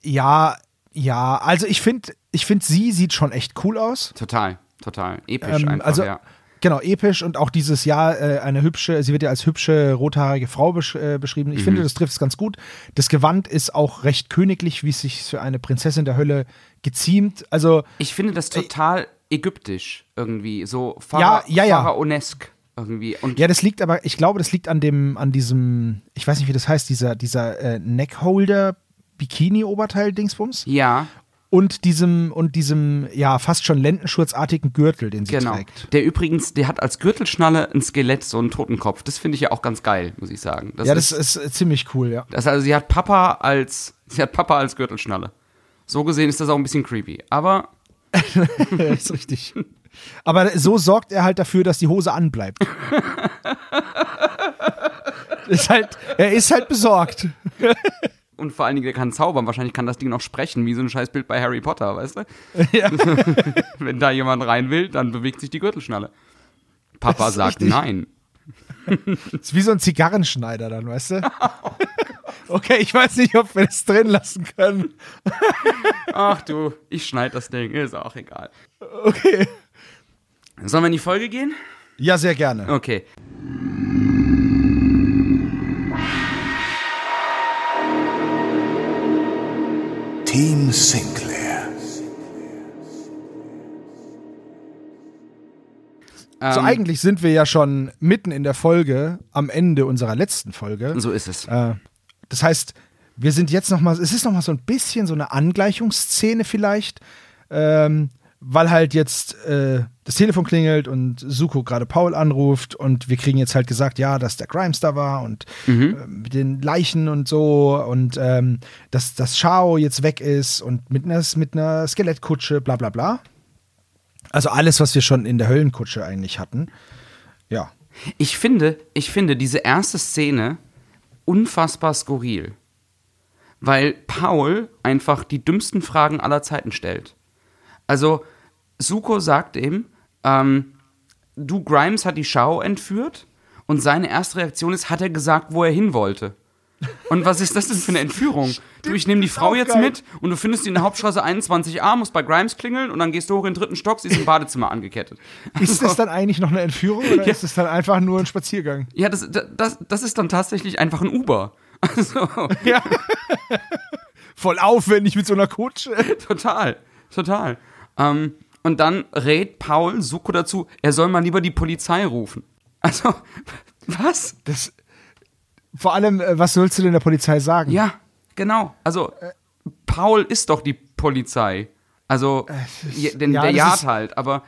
ja, ja, also ich finde, ich finde, sie sieht schon echt cool aus. Total, total. Episch Ähm, einfach, also, ja. Genau, episch und auch dieses Jahr äh, eine hübsche, sie wird ja als hübsche rothaarige Frau besch äh, beschrieben. Ich Mhm. finde, das trifft es ganz gut. Das Gewand ist auch recht königlich, wie es sich für eine Prinzessin der Hölle geziemt. Also, Ich finde das total ägyptisch irgendwie, so Ja, Phara ja, ja. pharaonesk irgendwie. Und ja, das liegt aber, ich glaube, das liegt an dem, an diesem, ich weiß nicht, wie das heißt, dieser, dieser äh, Neckholder Bikini-Oberteil-Dingsbums ja, und diesem, und diesem, ja, fast schon lendenschurzartigen Gürtel, den sie genau. trägt. Der übrigens, der hat als Gürtelschnalle ein Skelett, so einen Totenkopf. Das finde ich ja auch ganz geil, muss ich sagen. ja, das ist äh, ziemlich cool, ja. Das also, sie hat Papa als, sie hat Papa als Gürtelschnalle. So gesehen ist das auch ein bisschen creepy. Aber Ja, ist richtig. Aber so sorgt er halt dafür, dass die Hose anbleibt. ist halt, er ist halt besorgt. und vor allen Dingen, der kann zaubern. Wahrscheinlich kann das Ding noch sprechen, wie so ein Scheißbild bei Harry Potter, weißt du? Ja. Wenn da jemand rein will, dann bewegt sich die Gürtelschnalle. Papa sagt richtig. nein. Ist wie so ein Zigarrenschneider dann, weißt du? Okay, ich weiß nicht, ob wir das drin lassen können. Ach du, ich schneid das Ding, ist auch egal. Okay. Sollen wir in die Folge gehen? Ja, sehr gerne. Okay. Team Sinclair. So, Ähm, eigentlich sind wir ja schon mitten in der Folge, am Ende unserer letzten Folge. So ist es. Äh, das heißt, wir sind jetzt noch mal, es ist noch mal so ein bisschen so eine Angleichungsszene vielleicht, ähm, weil halt jetzt äh, das Telefon klingelt und Suko gerade Paul anruft und wir kriegen jetzt halt gesagt, ja, dass der Grimes da war und äh, mit den Leichen und so und ähm, dass das Shao jetzt weg ist und mit einer, mit einer Skelettkutsche, bla bla bla. Also alles, was wir schon in der Höllenkutsche eigentlich hatten. Ja. Ich finde, ich finde diese erste Szene unfassbar skurril. Weil Paul einfach die dümmsten Fragen aller Zeiten stellt. Also, Suko sagt ihm, ähm, du Grimes hat die Schau entführt und seine erste Reaktion ist, hat er gesagt, wo er hin wollte. Und was ist das denn für eine Entführung? Du, ich nehme die Frau jetzt geil. mit und du findest sie in der Hauptstraße 21a, musst bei Grimes klingeln und dann gehst du hoch in den dritten Stock, sie ist im Badezimmer angekettet. Ist das dann eigentlich noch eine Entführung oder Ja. ist es dann einfach nur ein Spaziergang? Ja, das, das, das ist dann tatsächlich einfach ein Uber. Also, Ja. Voll aufwendig mit so einer Kutsche. total, total. Ähm, und dann rät Paul Suko dazu, er soll mal lieber die Polizei rufen. Also, was? Das, vor allem, äh, was sollst du denn der Polizei sagen? Ja, genau. Also, Paul ist doch die Polizei. Also, ja, den, ja, der das jagt ist- halt, aber.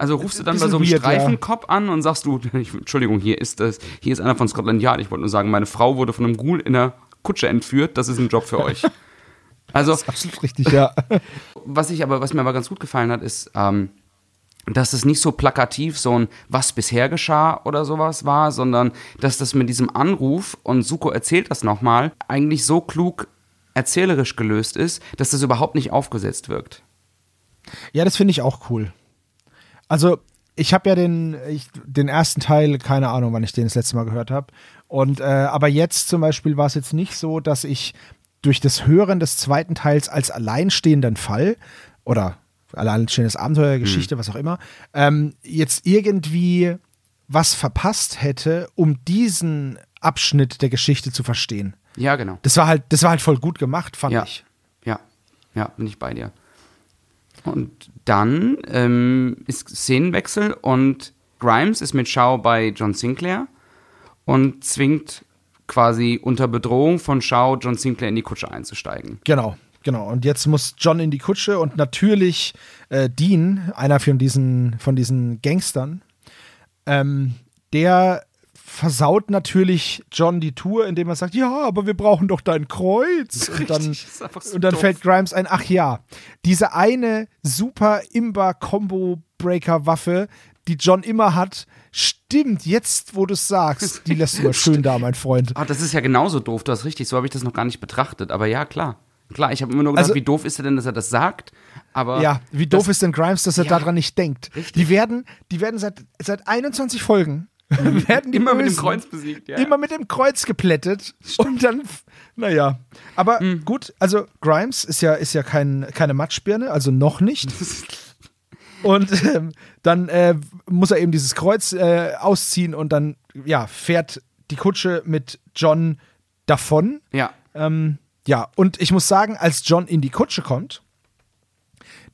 Also rufst du dann bei so einem weird, ja. Streifenkopf an und sagst du, ich, Entschuldigung, hier ist das, hier ist einer von Scotland Yard. Ich wollte nur sagen, meine Frau wurde von einem Ghoul in der Kutsche entführt. Das ist ein Job für euch. Also, Absolut richtig, ja. was ich aber, was mir aber ganz gut gefallen hat, ist, ähm, dass es nicht so plakativ so ein Was bisher geschah oder sowas war, sondern dass das mit diesem Anruf und Suko erzählt das nochmal, eigentlich so klug erzählerisch gelöst ist, dass das überhaupt nicht aufgesetzt wirkt. Ja, das finde ich auch cool. Also, ich habe ja den, ich, den ersten Teil, keine Ahnung, wann ich den das letzte Mal gehört habe. Und äh, aber jetzt zum Beispiel war es jetzt nicht so, dass ich durch das Hören des zweiten Teils als alleinstehenden Fall oder alleinstehendes Abenteuer, Geschichte, was auch immer, ähm, jetzt irgendwie was verpasst hätte, um diesen Abschnitt der Geschichte zu verstehen. Ja, genau. Das war halt, das war halt voll gut gemacht, fand Ja. ich. Ja, ja, bin ich bei dir. Und dann ähm, ist Szenenwechsel und Grimes ist mit Shaw bei John Sinclair und zwingt quasi unter Bedrohung von Shaw John Sinclair in die Kutsche einzusteigen. Genau. Genau, und jetzt muss John in die Kutsche und natürlich äh, Dean, einer von diesen, von diesen Gangstern, ähm, der versaut natürlich John die Tour, indem er sagt, ja, aber wir brauchen doch dein Kreuz. Und dann, so und dann doof. fällt Grimes ein, ach ja, diese eine super Imba-Combo-Breaker-Waffe, die John immer hat, stimmt, jetzt wo du es sagst, die lässt du mal schön da, mein Freund. Ah, das ist ja genauso doof, du hast richtig, so habe ich das noch gar nicht betrachtet. Aber ja, klar. Klar, ich habe immer nur gedacht, Also- wie doof ist er denn, dass er das sagt? Aber Ja, wie doof das, ist denn Grimes, dass er Ja, daran nicht denkt? richtig. Die werden, die werden seit, seit 21 Folgen werden die immer mit dem Bösen Kreuz besiegt, ja. immer mit dem Kreuz geplättet und dann, naja. Aber Hm. gut, also Grimes ist ja, ist ja kein, keine Matschbirne, also noch nicht. Und ähm, dann äh, muss er eben dieses Kreuz äh, ausziehen und dann, ja, fährt die Kutsche mit John davon. ja. Ähm, ja, und ich muss sagen, als John in die Kutsche kommt,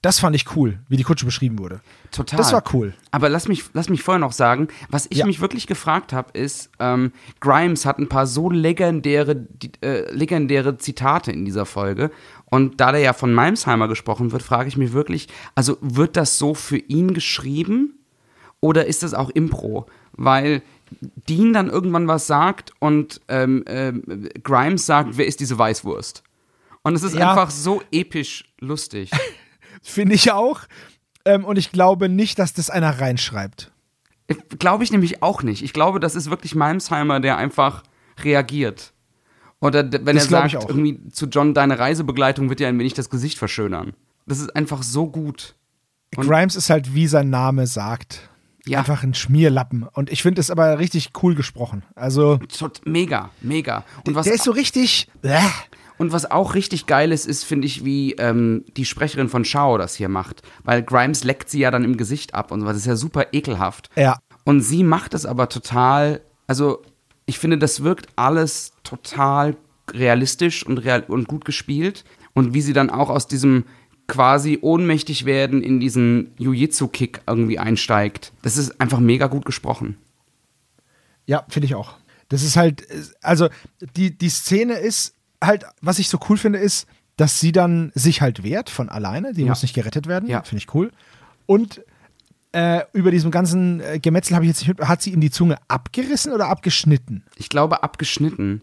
das fand ich cool, wie die Kutsche beschrieben wurde. Total. Das war cool. Aber lass mich, lass mich vorher noch sagen, was ich Ja. mich wirklich gefragt habe, ist, ähm, Grimes hat ein paar so legendäre, die, äh, legendäre Zitate in dieser Folge. Und da der ja von Malmsheimer gesprochen wird, frage ich mich wirklich, also wird das so für ihn geschrieben oder ist das auch Impro? Weil Dean dann irgendwann was sagt und ähm, ähm, Grimes sagt, wer ist diese Weißwurst? Und es ist Ja. einfach so episch lustig. Finde ich auch. Ähm, und ich glaube nicht, dass das einer reinschreibt. Glaube ich nämlich auch nicht. Ich glaube, das ist wirklich Malmsheimer, der einfach reagiert. Oder wenn Das er sagt, irgendwie zu John, deine Reisebegleitung wird dir ein wenig das Gesicht verschönern. Das ist einfach so gut. Und- Grimes ist halt, wie sein Name sagt. Ja. Einfach ein Schmierlappen. Und ich finde es aber richtig cool gesprochen. Also, mega, mega. Und was, der ist so richtig. Äh, und was auch richtig geil ist, ist, finde ich, wie ähm, die Sprecherin von Shao das hier macht. Weil Grimes leckt sie ja dann im Gesicht ab und so. Das ist ja super ekelhaft. ja. Und sie macht es aber total, also ich finde, das wirkt alles total realistisch und, real und gut gespielt. Und wie sie dann auch aus diesem quasi ohnmächtig werden in diesen Jiu-Jitsu-Kick irgendwie einsteigt. Das ist einfach mega gut gesprochen. Ja, finde ich auch. Das ist halt, also die, die Szene ist halt, was ich so cool finde, ist, dass sie dann sich halt wehrt von alleine. Die Ja. muss nicht gerettet werden. Ja. Finde ich cool. Und äh, über diesem ganzen äh, Gemetzel habe ich jetzt nicht hat sie ihm die Zunge abgerissen oder abgeschnitten? Ich glaube, abgeschnitten.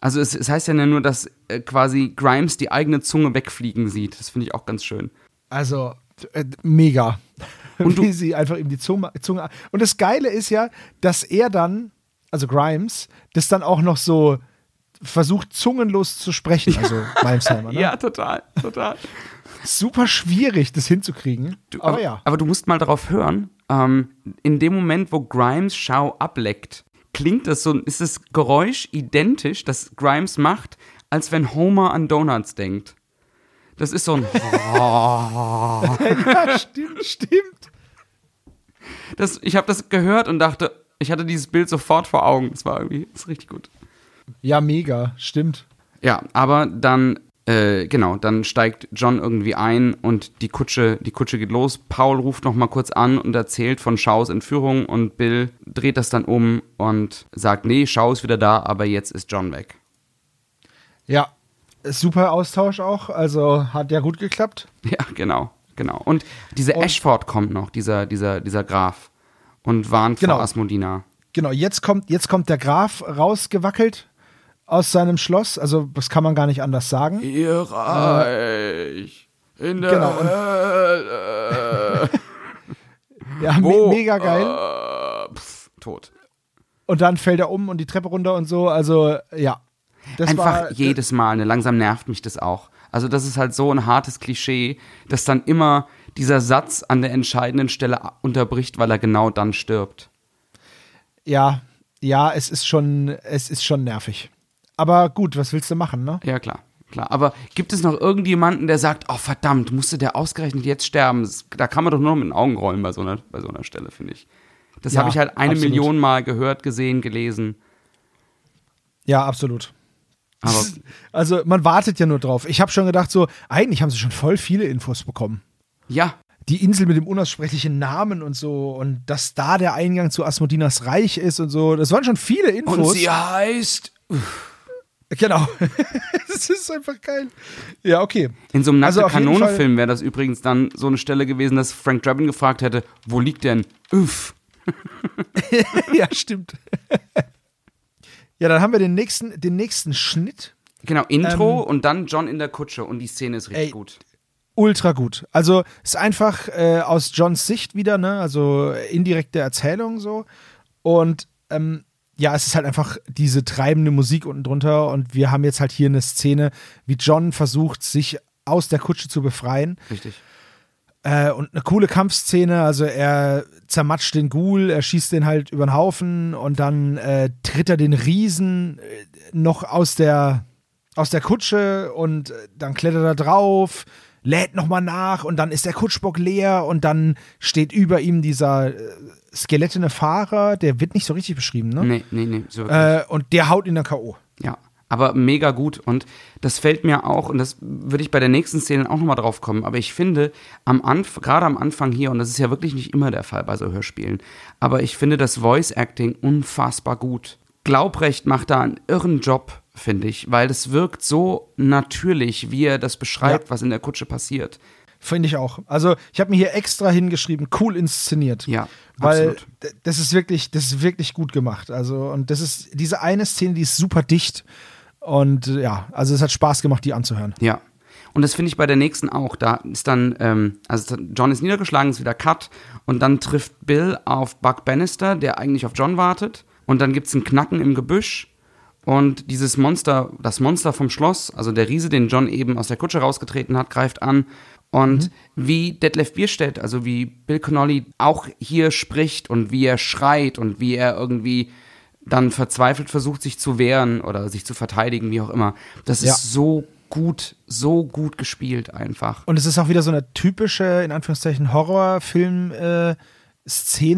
Also es, es heißt ja nur, dass äh, quasi Grimes die eigene Zunge wegfliegen sieht. Das finde ich auch ganz schön. Also äh, mega. Und du- Wie sie einfach ihm die Zunge, Zunge. Und das Geile ist ja, dass er dann, also Grimes, das dann auch noch so versucht, zungenlos zu sprechen. Also Malmsheimer. Ne? Ja, total, total. Super schwierig, das hinzukriegen. Du, aber, aber, ja. aber du musst mal darauf hören. Ähm, in dem Moment, wo Grimes Schau ableckt, klingt das so, ist das Geräusch identisch, das Grimes macht, als wenn Homer an Donuts denkt. Das ist so ein. ja, stimmt, stimmt. Das, ich habe das gehört und dachte, ich hatte dieses Bild sofort vor Augen. Das war irgendwie, ist richtig gut. Ja, mega, stimmt. Ja, aber dann, äh, genau, dann steigt John irgendwie ein und die Kutsche, die Kutsche geht los. Paul ruft noch mal kurz an und erzählt von Schaus Entführung und Bill dreht das dann um und sagt, nee, Schau ist wieder da, aber jetzt ist John weg. Ja, super Austausch auch. Also hat ja gut geklappt. Ja, genau, genau. Und diese Und- Ashford kommt noch, dieser, dieser, dieser Graf und warnt Genau. vor Asmodina. Genau, jetzt kommt, jetzt kommt der Graf rausgewackelt aus seinem Schloss. Also, das kann man gar nicht anders sagen. Ihr Reich in der Genau, Hölle. Ja, me mega geil. Äh, pff, tot. Und dann fällt er um und die Treppe runter und so. Also, ja. Das Einfach war, jedes Mal. Ne? Langsam nervt mich das auch. Also das ist halt so ein hartes Klischee, dass dann immer dieser Satz an der entscheidenden Stelle unterbricht, weil er genau dann stirbt. Ja, ja, es ist schon, es ist schon nervig. Aber gut, was willst du machen, ne? Ja, klar. Klar, aber gibt es noch irgendjemanden, der sagt, oh verdammt, musste der ausgerechnet jetzt sterben? Da kann man doch nur noch mit den Augen rollen bei so einer, bei so einer Stelle, finde ich. Das Ja, habe ich halt eine absolut. Million Mal gehört, gesehen, gelesen. Ja, absolut. Aber Also, man wartet ja nur drauf. Ich habe schon gedacht, so, eigentlich haben sie schon voll viele Infos bekommen. ja, die Insel mit dem unaussprechlichen Namen und so und dass da der Eingang zu Asmodinas Reich ist und so. Das waren schon viele Infos. Und sie heißt. Genau. das ist einfach geil. Ja, okay. In so einem Also nackte auf jeden Kanone-Film wäre das übrigens dann so eine Stelle gewesen, dass Frank Drabin gefragt hätte, wo liegt denn Uff? ja, stimmt. ja, dann haben wir den nächsten, den nächsten Schnitt. Genau, Intro und dann John in der Kutsche und die Szene ist richtig Ähm, Ey. gut. Ultra gut. Also ist einfach äh, aus Johns Sicht wieder, ne? Also indirekte Erzählung so. Und ähm, ja, es ist halt einfach diese treibende Musik unten drunter und wir haben jetzt halt hier eine Szene, wie John versucht, sich aus der Kutsche zu befreien. Richtig. Äh, und eine coole Kampfszene, also er zermatscht den Ghoul, er schießt den halt über den Haufen und dann äh, tritt er den Riesen äh, noch aus der, aus der Kutsche und äh, dann klettert er drauf, lädt nochmal nach und dann ist der Kutschbock leer und dann steht über ihm dieser äh, skelettene Fahrer, der wird nicht so richtig beschrieben, ne? Nee, nee, nee. So. Äh, und der haut ihn dann K.O. Ja, aber mega gut. Und das fällt mir auch, und das würde ich bei der nächsten Szene auch nochmal drauf kommen, aber ich finde, am Anf gerade am Anfang hier, und das ist ja wirklich nicht immer der Fall bei so Hörspielen, aber ich finde das Voice Acting unfassbar gut. Glaubrecht macht da einen irren Job, finde ich, weil das wirkt so natürlich, wie er das beschreibt, Ja. was in der Kutsche passiert. Finde ich auch. Also, ich habe mir hier extra hingeschrieben, cool inszeniert. Ja, Weil absolut. das ist wirklich, das ist wirklich gut gemacht. Also, und das ist diese eine Szene, die ist super dicht. Und ja, also es hat Spaß gemacht, die anzuhören. Ja. Und das finde ich bei der nächsten auch. Da ist dann, ähm, also John ist niedergeschlagen, ist wieder Cut. Und dann trifft Bill auf Buck Bannister, der eigentlich auf John wartet. Und dann gibt es ein Knacken im Gebüsch. Und dieses Monster, das Monster vom Schloss, also der Riese, den John eben aus der Kutsche rausgetreten hat, greift an. Und wie Detlef Bierstedt, also wie Bill Connolly auch hier spricht und wie er schreit und wie er irgendwie dann verzweifelt versucht, sich zu wehren oder sich zu verteidigen, wie auch immer. Das Ja. ist so gut, so gut gespielt einfach. Und es ist auch wieder so eine typische, in Anführungszeichen, Horrorfilm-Szene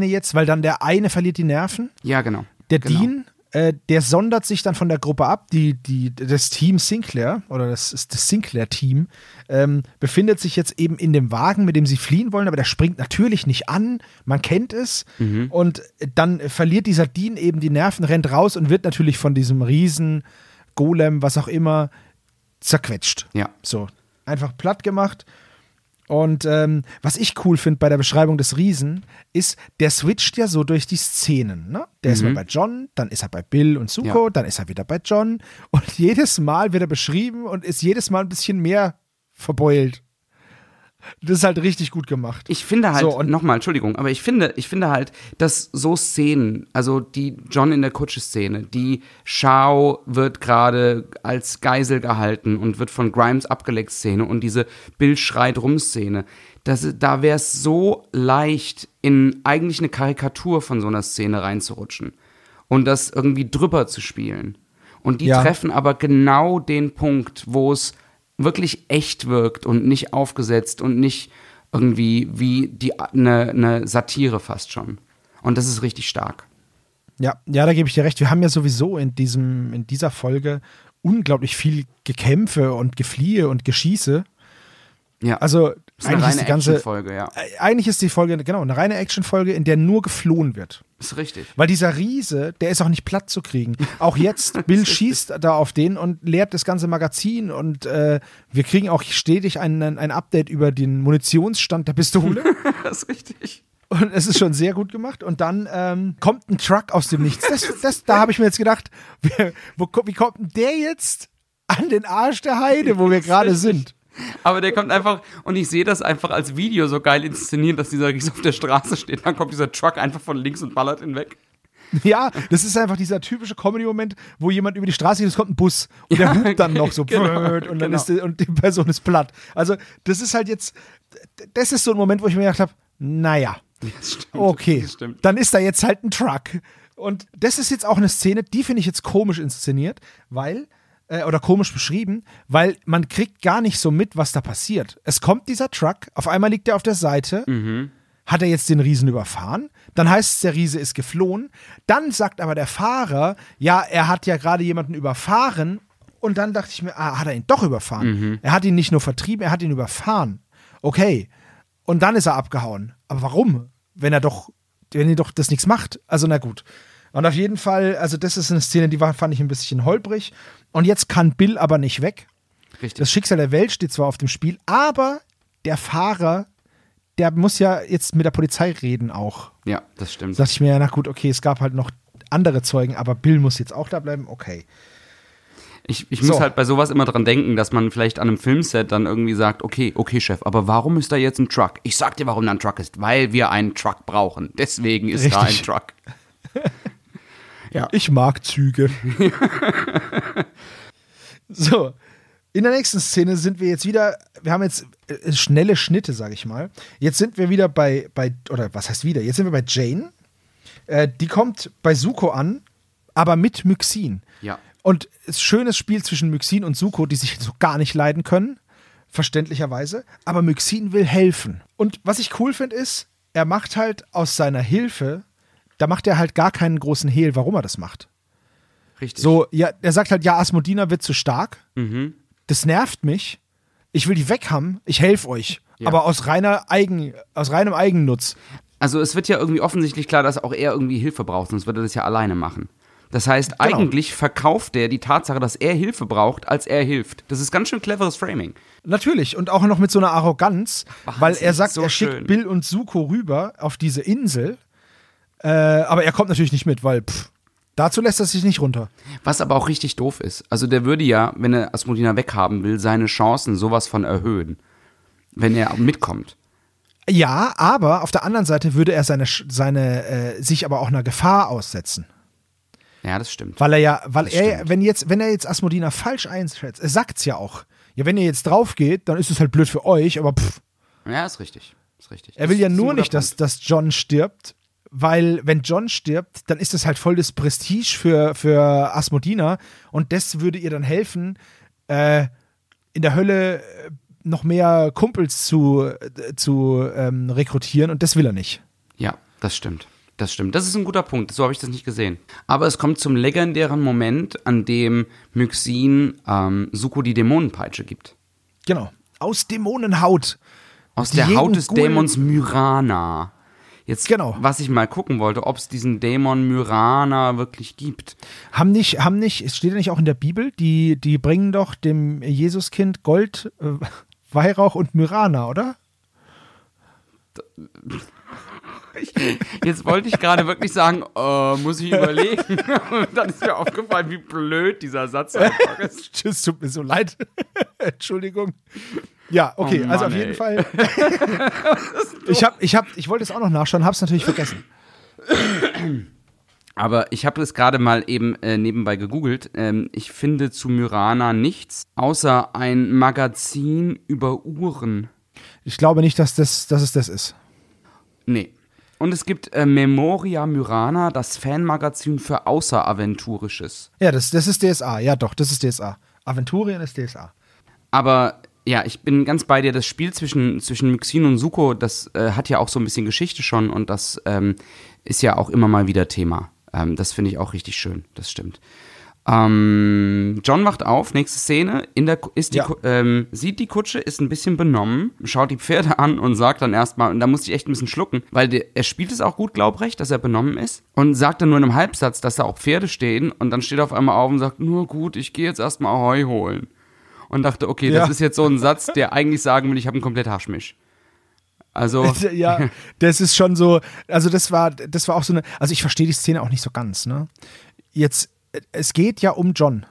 jetzt, weil dann der eine verliert die Nerven. Ja, genau. Der genau. Dean, äh, der sondert sich dann von der Gruppe ab. Die, die, das Team Sinclair, oder das das Sinclair-Team, ähm, befindet sich jetzt eben in dem Wagen, mit dem sie fliehen wollen, aber der springt natürlich nicht an. Man kennt es. Mhm. Und dann verliert dieser Dean eben die Nerven, rennt raus und wird natürlich von diesem Riesen, Golem, was auch immer, zerquetscht. Ja. So, einfach platt gemacht. Und ähm, was ich cool finde bei der Beschreibung des Riesen, ist, der switcht ja so durch die Szenen. Ne? Der ist mal bei John, dann ist er bei Bill und Suko, Ja. dann ist er wieder bei John. Und jedes Mal wird er beschrieben und ist jedes Mal ein bisschen mehr verbeult. Das ist halt richtig gut gemacht. Ich finde halt, So, nochmal, Entschuldigung, aber ich finde, ich finde halt, dass so Szenen, also die John in der Kutsche-Szene, die Shao wird gerade als Geisel gehalten und wird von Grimes abgeleckt Szene und diese Bill schreit rum Szene, das, da wäre es so leicht, in eigentlich eine Karikatur von so einer Szene reinzurutschen und das irgendwie drüber zu spielen. Und die Ja. treffen aber genau den Punkt, wo es wirklich echt wirkt und nicht aufgesetzt und nicht irgendwie wie die eine ne Satire fast schon. Und das ist richtig stark. Ja, ja, da gebe ich dir recht. Wir haben ja sowieso in, diesem, in dieser Folge unglaublich viel Gekämpfe und Gefliehe und Geschieße. Ja, Also ist eine eigentlich ist die ganze Actionfolge, ja. Äh, Eigentlich ist die Folge, genau, eine reine Actionfolge, in der nur geflohen wird. Ist richtig. Weil dieser Riese, der ist auch nicht platt zu kriegen. Auch jetzt, Bill schießt da auf den und leert das ganze Magazin und äh, wir kriegen auch stetig ein, ein Update über den Munitionsstand der Pistole. Das ist richtig. Und es ist schon sehr gut gemacht. Und dann ähm, kommt ein Truck aus dem Nichts. Das, das, da habe ich mir jetzt gedacht, wie, wo, wie kommt denn der jetzt an den Arsch der Heide, wo wir gerade sind? Aber der kommt einfach, und ich sehe das einfach als Video so geil inszeniert, dass dieser Riese auf der Straße steht. Dann kommt dieser Truck einfach von links und ballert ihn weg. Ja, das ist einfach dieser typische Comedy-Moment, wo jemand über die Straße geht, es kommt ein Bus und der hupt dann noch so genau, und dann genau. ist die, und die Person ist platt. Also, das ist halt jetzt, das ist so ein Moment, wo ich mir gedacht habe, naja, Das stimmt. okay, dann ist da jetzt halt ein Truck. Und das ist jetzt auch eine Szene, die finde ich jetzt komisch inszeniert, weil, äh, oder komisch beschrieben, weil man kriegt gar nicht so mit, was da passiert. Es kommt dieser Truck, auf einmal liegt er auf der Seite, Mhm. hat er jetzt den Riesen überfahren? Dann heißt es, der Riese ist geflohen. Dann sagt aber der Fahrer, ja, er hat ja gerade jemanden überfahren. Und dann dachte ich mir, ah, hat er ihn doch überfahren? Er hat ihn nicht nur vertrieben, er hat ihn überfahren. Okay. Und dann ist er abgehauen. Aber warum? Wenn er doch, wenn er doch das nichts macht. Also na gut. Und auf jeden Fall, also das ist eine Szene, die war, fand ich ein bisschen holprig. Und jetzt kann Bill aber nicht weg. Richtig. Das Schicksal der Welt steht zwar auf dem Spiel, aber der Fahrer, der muss ja jetzt mit der Polizei reden auch. ja, das stimmt. Da dachte ich mir, na gut, okay, es gab halt noch andere Zeugen, aber Bill muss jetzt auch da bleiben. Okay. Ich, ich So. muss halt bei sowas immer dran denken, dass man vielleicht an einem Filmset dann irgendwie sagt, okay, okay, Chef, aber warum ist da jetzt ein Truck? Ich sag dir, warum da ein Truck ist. Weil wir einen Truck brauchen. Deswegen ist da ein Richtig. Truck. Ich mag Züge. so, in der nächsten Szene sind wir jetzt wieder, wir haben jetzt äh, schnelle Schnitte, sag ich mal. Jetzt sind wir wieder bei, bei oder was heißt wieder? Jetzt sind wir bei Jane. Äh, die kommt bei Suko an, aber mit Myxin. Ja. Und es ist ein schönes Spiel zwischen Myxin und Suko, die sich so gar nicht leiden können, verständlicherweise. Aber Myxin will helfen. Und was ich cool finde, ist, er macht halt aus seiner Hilfe, da macht er halt gar keinen großen Hehl, warum er das macht. Richtig. So, ja, er sagt halt, ja, Asmodina wird zu stark. Mhm. Das nervt mich. Ich will die weg haben. Ich helfe euch. Ja. Aber aus reiner Eigen, aus reinem Eigennutz. Also es wird ja irgendwie offensichtlich klar, dass auch er irgendwie Hilfe braucht, sonst würde er das ja alleine machen. Das heißt, Genau. eigentlich verkauft er die Tatsache, dass er Hilfe braucht, als er hilft. Das ist ganz schön cleveres Framing. Natürlich. Und auch noch mit so einer Arroganz, Wahnsinn, weil er sagt, so er schickt schön. Bill und Suko rüber auf diese Insel. Äh, aber er kommt natürlich nicht mit, weil pff, dazu lässt er sich nicht runter. Was aber auch richtig doof ist. Also der würde ja, wenn er Asmodina weghaben will, seine Chancen sowas von erhöhen. Wenn er mitkommt. Ja, aber auf der anderen Seite würde er seine, seine äh, sich aber auch einer Gefahr aussetzen. Ja, das stimmt. Weil er ja, weil Das er, stimmt. wenn jetzt, wenn er jetzt Asmodina falsch einschätzt, er sagt's ja auch. Ja, wenn ihr jetzt drauf geht, dann ist es halt blöd für euch, aber pff, Ja, ist richtig. Ist richtig. er will Das ja nur nicht, dass, dass John stirbt, weil wenn John stirbt, dann ist das halt voll das Prestige für, für Asmodina und das würde ihr dann helfen, äh, in der Hölle äh, noch mehr Kumpels zu, äh, zu ähm, rekrutieren und das will er nicht. Ja, das stimmt. Das stimmt. Das ist ein guter Punkt. So habe ich das nicht gesehen. Aber es kommt zum legendären Moment, an dem Myxin ähm, Suko die Dämonenpeitsche gibt. Genau. Aus Dämonenhaut. Aus Die der Haut des Dämons Myrana. Jetzt, Genau. was ich mal gucken wollte, ob es diesen Dämon Myrana wirklich gibt. Haben nicht, haben nicht, es steht ja nicht auch in der Bibel, die, die bringen doch dem Jesuskind Gold, äh, Weihrauch und Myrana, oder? Jetzt wollte ich gerade wirklich sagen, äh, muss ich überlegen. Und dann ist mir aufgefallen, wie blöd dieser Satz einfach ist. Es tut mir so leid. Entschuldigung. Ja, okay, Oh also auf ey. jeden Fall. ich hab, ich hab, ich wollte es auch noch nachschauen, hab's natürlich vergessen. Aber ich habe es gerade mal eben äh, nebenbei gegoogelt. Ähm, ich finde zu Myrana nichts, außer ein Magazin über Uhren. Ich glaube nicht, dass, das, dass es das ist. Nee. Und es gibt äh, Memoria Myrana, das Fanmagazin für Außeraventurisches. Ja, das, das ist DSA. Ja, doch, das ist DSA. Aventurien ist DSA. Aber ja, ich bin ganz bei dir. Das Spiel zwischen, zwischen Myxin und Suko, das äh, hat ja auch so ein bisschen Geschichte schon und das ähm, ist ja auch immer mal wieder Thema. Ähm, das finde ich auch richtig schön. Das stimmt. Ähm, John wacht auf, nächste Szene, in der, ist die, Ja. Ähm, sieht die Kutsche, ist ein bisschen benommen, schaut die Pferde an und sagt dann erstmal, und da musste ich echt ein bisschen schlucken, weil der, er spielt es auch gut, glaubrecht, dass er benommen ist und sagt dann nur in einem Halbsatz, dass da auch Pferde stehen und dann steht er auf einmal auf und sagt, nur gut, ich gehe jetzt erstmal Heu holen. Und dachte, okay, das Ja. ist jetzt so ein Satz, der eigentlich sagen will, ich habe einen komplett Haschmisch. Also, ja, das ist schon so, also das war, das war auch so eine, also ich verstehe die Szene auch nicht so ganz, ne? Jetzt, es geht ja um John.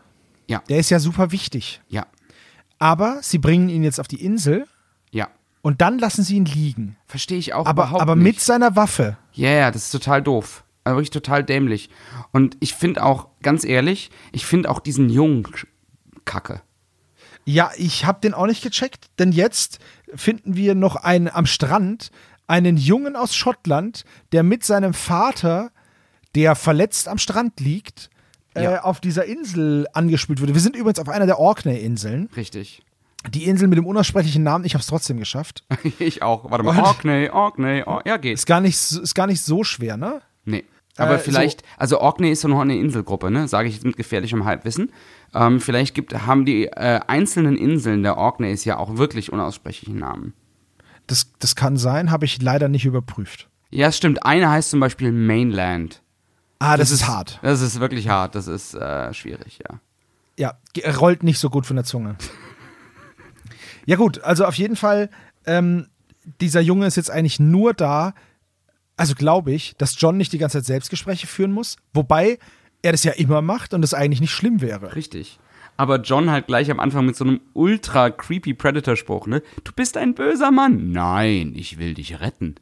Ja. Der ist ja super wichtig. ja, Aber sie bringen ihn jetzt auf die Insel ja. und dann lassen sie ihn liegen. Verstehe ich auch Aber, überhaupt aber nicht. mit seiner Waffe. Ja, ja, das ist total doof. Also wirklich total dämlich. Und ich finde auch, ganz ehrlich, ich finde auch diesen Jungen kacke. Ja, ich habe den auch nicht gecheckt, denn jetzt finden wir noch einen am Strand, einen Jungen aus Schottland, der mit seinem Vater, der verletzt am Strand liegt, äh, Ja. auf dieser Insel angespült wurde. Wir sind übrigens auf einer der Orkney-Inseln. Richtig. Die Insel mit dem unaussprechlichen Namen, ich habe es trotzdem geschafft. ich auch. Warte mal. Und- Orkney, Orkney, Or ja, geht. Ist gar nicht, ist gar nicht so schwer, ne? Nee. Aber Äh, vielleicht, also Orkney ist doch noch eine Inselgruppe, ne? Sage ich jetzt mit gefährlichem Halbwissen. Ähm, vielleicht gibt, haben die äh, einzelnen Inseln der Orkneys ja auch wirklich unaussprechlichen Namen. Das, das kann sein, habe ich leider nicht überprüft. Ja, es stimmt. Eine heißt zum Beispiel Mainland. Ah, das, ist hart. Das ist wirklich hart. Das ist äh, schwierig, ja. Ja, rollt nicht so gut von der Zunge. ja, gut, also auf jeden Fall, ähm, dieser Junge ist jetzt eigentlich nur da, also glaube ich, dass John nicht die ganze Zeit Selbstgespräche führen muss, wobei er das ja immer macht und das eigentlich nicht schlimm wäre. Richtig. Aber John halt gleich am Anfang mit so einem ultra creepy Predator-Spruch, ne? Du bist ein böser Mann. Nein, ich will dich retten.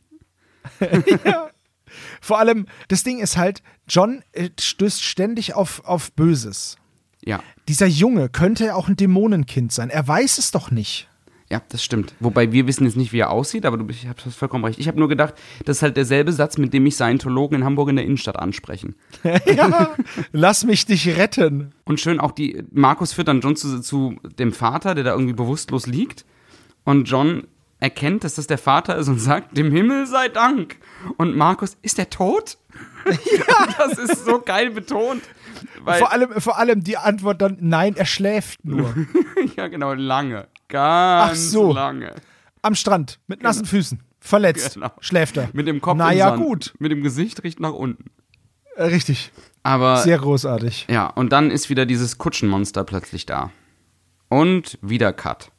Vor allem, das Ding ist halt, John äh, stößt ständig auf, auf Böses. Ja. Dieser Junge könnte auch ein Dämonenkind sein. Er weiß es doch nicht. Ja, das stimmt. Wobei wir wissen jetzt nicht, wie er aussieht, aber du ich hast vollkommen recht. Ich habe nur gedacht, das ist halt derselbe Satz, mit dem mich Scientologen in Hamburg in der Innenstadt ansprechen. ja, lass mich dich retten. Und schön auch die, Markus führt dann John zu, zu dem Vater, der da irgendwie bewusstlos liegt. Und John erkennt, dass das der Vater ist und sagt, dem Himmel sei Dank. Und Markus, ist der tot? Ja. Das ist so geil betont. Vor allem, vor allem die Antwort dann, nein, er schläft nur. ja, genau, lange. Ganz Ach so. lange. Am Strand, mit nassen Füßen. Verletzt. Genau. Schläft er. Mit dem Kopf Naja, im Sand. gut. Mit dem Gesicht riecht nach unten. Äh, richtig. Aber Sehr großartig. ja, und dann ist wieder dieses Kutschenmonster plötzlich da. Und wieder Cut.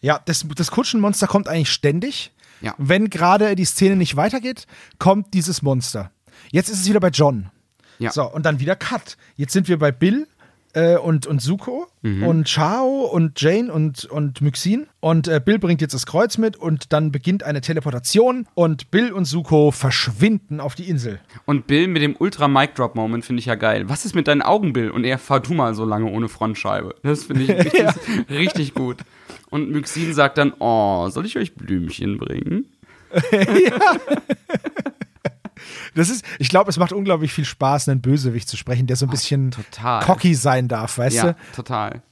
Ja, das, das Kutschenmonster kommt eigentlich ständig. Ja. Wenn gerade die Szene nicht weitergeht, kommt dieses Monster. Jetzt ist es wieder bei John. Ja. So, und dann wieder Cut. Jetzt sind wir bei Bill äh, und, und Suko Mhm. und Chao und Jane und, und Myxin. Und äh, Bill bringt jetzt das Kreuz mit und dann beginnt eine Teleportation und Bill und Suko verschwinden auf die Insel. Und Bill mit dem ultra mic drop moment finde ich ja geil. Was ist mit deinen Augen, Bill? Und er, fahr du mal so lange ohne Frontscheibe. Das finde ich richtig, richtig gut. Und Myxin sagt dann, oh, soll ich euch Blümchen bringen? Das ist, ich glaube, es macht unglaublich viel Spaß, einen Bösewicht zu sprechen, der so ein bisschen total. cocky sein darf, weißt ja, du? total.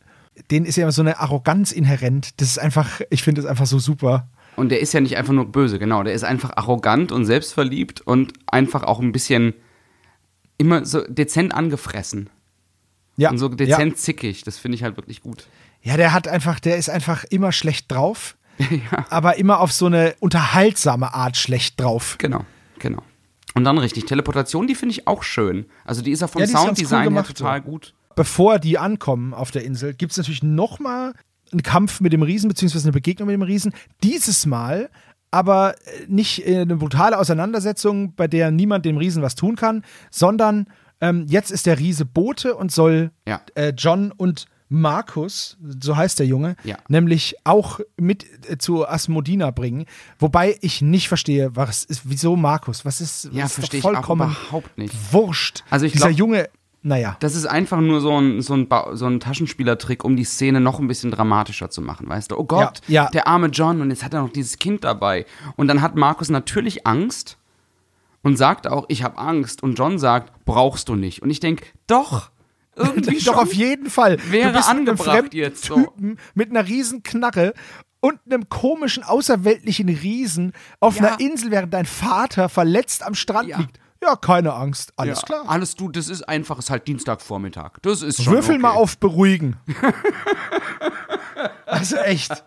Den ist ja immer so eine Arroganz inhärent. Das ist einfach, ich finde das einfach so super. Und der ist ja nicht einfach nur böse, genau. Der ist einfach arrogant und selbstverliebt und einfach auch ein bisschen immer so dezent angefressen. Ja, Und so ja. dezent zickig. Das finde ich halt wirklich gut. ja, der hat einfach, der ist einfach immer schlecht drauf, ja. aber immer auf so eine unterhaltsame Art schlecht drauf. Genau, genau. Und dann richtig, Teleportation, die finde ich auch schön. Also die ist ja vom Ja, ganz cool Sounddesign her gemacht, total gut. Bevor die ankommen auf der Insel, gibt es natürlich nochmal einen Kampf mit dem Riesen, beziehungsweise eine Begegnung mit dem Riesen. Dieses Mal aber äh, nicht äh, eine brutale Auseinandersetzung, bei der niemand dem Riesen was tun kann, sondern ähm, jetzt ist der Riese Bote und soll Ja. äh, John und Markus, so heißt der Junge, Ja. nämlich auch mit äh, zu Asmodina bringen. Wobei ich nicht verstehe, was ist, wieso Markus? Was ist, Ja, ist doch verstehe ich auch vollkommen überhaupt nicht. wurscht. Also ich Dieser glaub- Junge, naja. Das ist einfach nur so ein, so ein, so ein Taschenspielertrick, um die Szene noch ein bisschen dramatischer zu machen, weißt du? Oh Gott, Ja, ja. der arme John und jetzt hat er noch dieses Kind dabei. Und dann hat Markus natürlich Angst und sagt auch, ich habe Angst. Und John sagt, brauchst du nicht. Und ich denke, doch, irgendwie Doch, schon. auf jeden Fall. Wäre du bist mit einem angebracht jetzt so. Typen mit einer riesen Knarre und einem komischen, außerweltlichen Riesen auf Ja. einer Insel, während dein Vater verletzt am Strand Ja. liegt. Ja, keine Angst. Alles ja, klar. Alles du, das ist einfach, ist halt Dienstagvormittag. Das ist schon Würfel okay. mal auf beruhigen. also echt.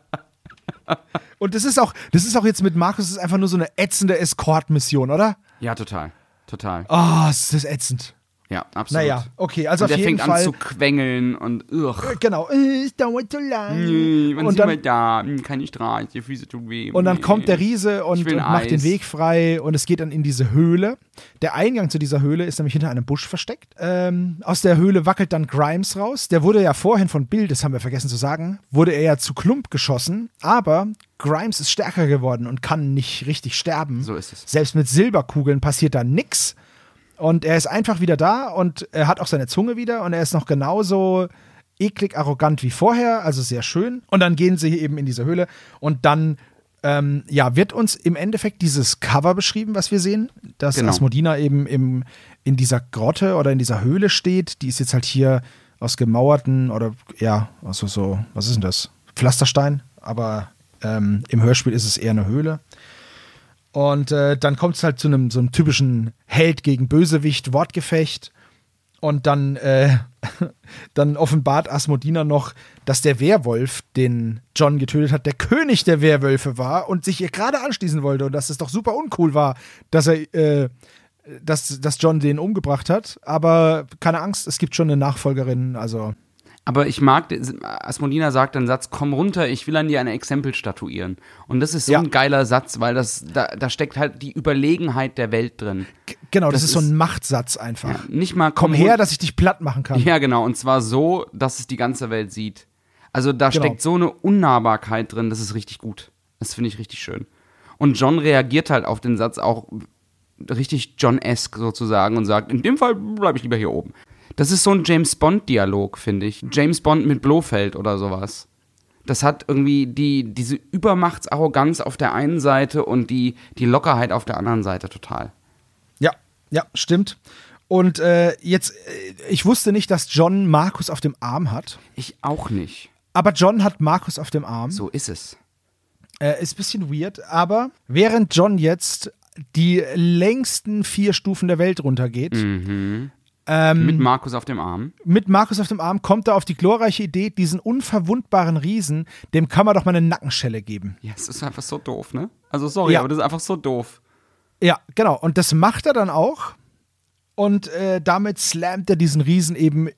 Und das ist auch, das ist auch jetzt mit Markus, das ist einfach nur so eine ätzende Escort-Mission, oder? Ja, total. Total. Es ist ätzend. Ja, absolut. Naja, okay, also und auf der jeden fängt Fall. an zu quengeln und ugh. genau, äh, es dauert so lang. Nee, wann und sind dann, wir da? Hm, Keine Straße, die Füße tun weh. Und dann Nee. kommt der Riese und, und macht den. Weg frei und es geht dann in diese Höhle. Der Eingang zu dieser Höhle ist nämlich hinter einem Busch versteckt. Ähm, aus der Höhle wackelt dann Grimes raus. Der wurde ja vorhin von Bill, das haben wir vergessen zu sagen, wurde er ja zu Klump geschossen. Aber Grimes ist stärker geworden und kann nicht richtig sterben. So ist es. Selbst mit Silberkugeln passiert da nix. Und er ist einfach wieder da und er hat auch seine Zunge wieder und er ist noch genauso eklig arrogant wie vorher, also sehr schön. Und dann gehen sie eben in diese Höhle und dann ähm, ja, wird uns im Endeffekt dieses Cover beschrieben, was wir sehen, dass Genau. Asmodina eben im, in dieser Grotte oder in dieser Höhle steht. Die ist jetzt halt hier aus gemauerten oder ja, also so, was ist denn das? Pflasterstein, aber ähm, im Hörspiel ist es eher eine Höhle. Und äh, dann kommt es halt zu einem so einem typischen Held gegen Bösewicht Wortgefecht. Und dann äh, dann offenbart Asmodina noch, dass der Werwolf, den John getötet hat, der König der Werwölfe war und sich ihr gerade anschließen wollte und dass es doch super uncool war, dass er, äh, dass, dass John den umgebracht hat. Aber keine Angst, es gibt schon eine Nachfolgerin, also. Aber ich mag, Asmodina sagt einen Satz, komm runter, ich will an dir ein Exempel statuieren. Und das ist so Ja. ein geiler Satz, weil das, da, da steckt halt die Überlegenheit der Welt drin. G- Genau, das, Das ist so ist- ein Machtsatz einfach. Ja, nicht mal Komm run- her, dass ich dich platt machen kann. Ja, genau. Und zwar so, dass es die ganze Welt sieht. Also da Genau. steckt so eine Unnahbarkeit drin, das ist richtig gut. Das finde ich richtig schön. Und John reagiert halt auf den Satz auch richtig John-esque sozusagen und sagt, in dem Fall bleibe ich lieber hier oben. Das ist so ein James Bond-Dialog, finde ich. James Bond mit Blofeld oder sowas. Das hat irgendwie die, diese Übermachtsarroganz auf der einen Seite und die, die Lockerheit auf der anderen Seite total. Ja, ja, stimmt. Und äh, jetzt, äh, ich wusste nicht, dass John Markus auf dem Arm hat. Ich auch nicht. Aber John hat Markus auf dem Arm. So ist es. Äh, ist ein bisschen weird, aber während John jetzt die längsten vier Stufen der Welt runtergeht, Mhm. Ähm, Mit Markus auf dem Arm. mit Markus auf dem Arm, kommt er auf die glorreiche Idee, diesen unverwundbaren Riesen, dem kann man doch mal eine Nackenschelle geben. Ja, es ist einfach so doof, ne? Also sorry, Ja. aber das ist einfach so doof. Ja, genau. Und das macht er dann auch. Und äh, damit slammt er diesen Riesen eben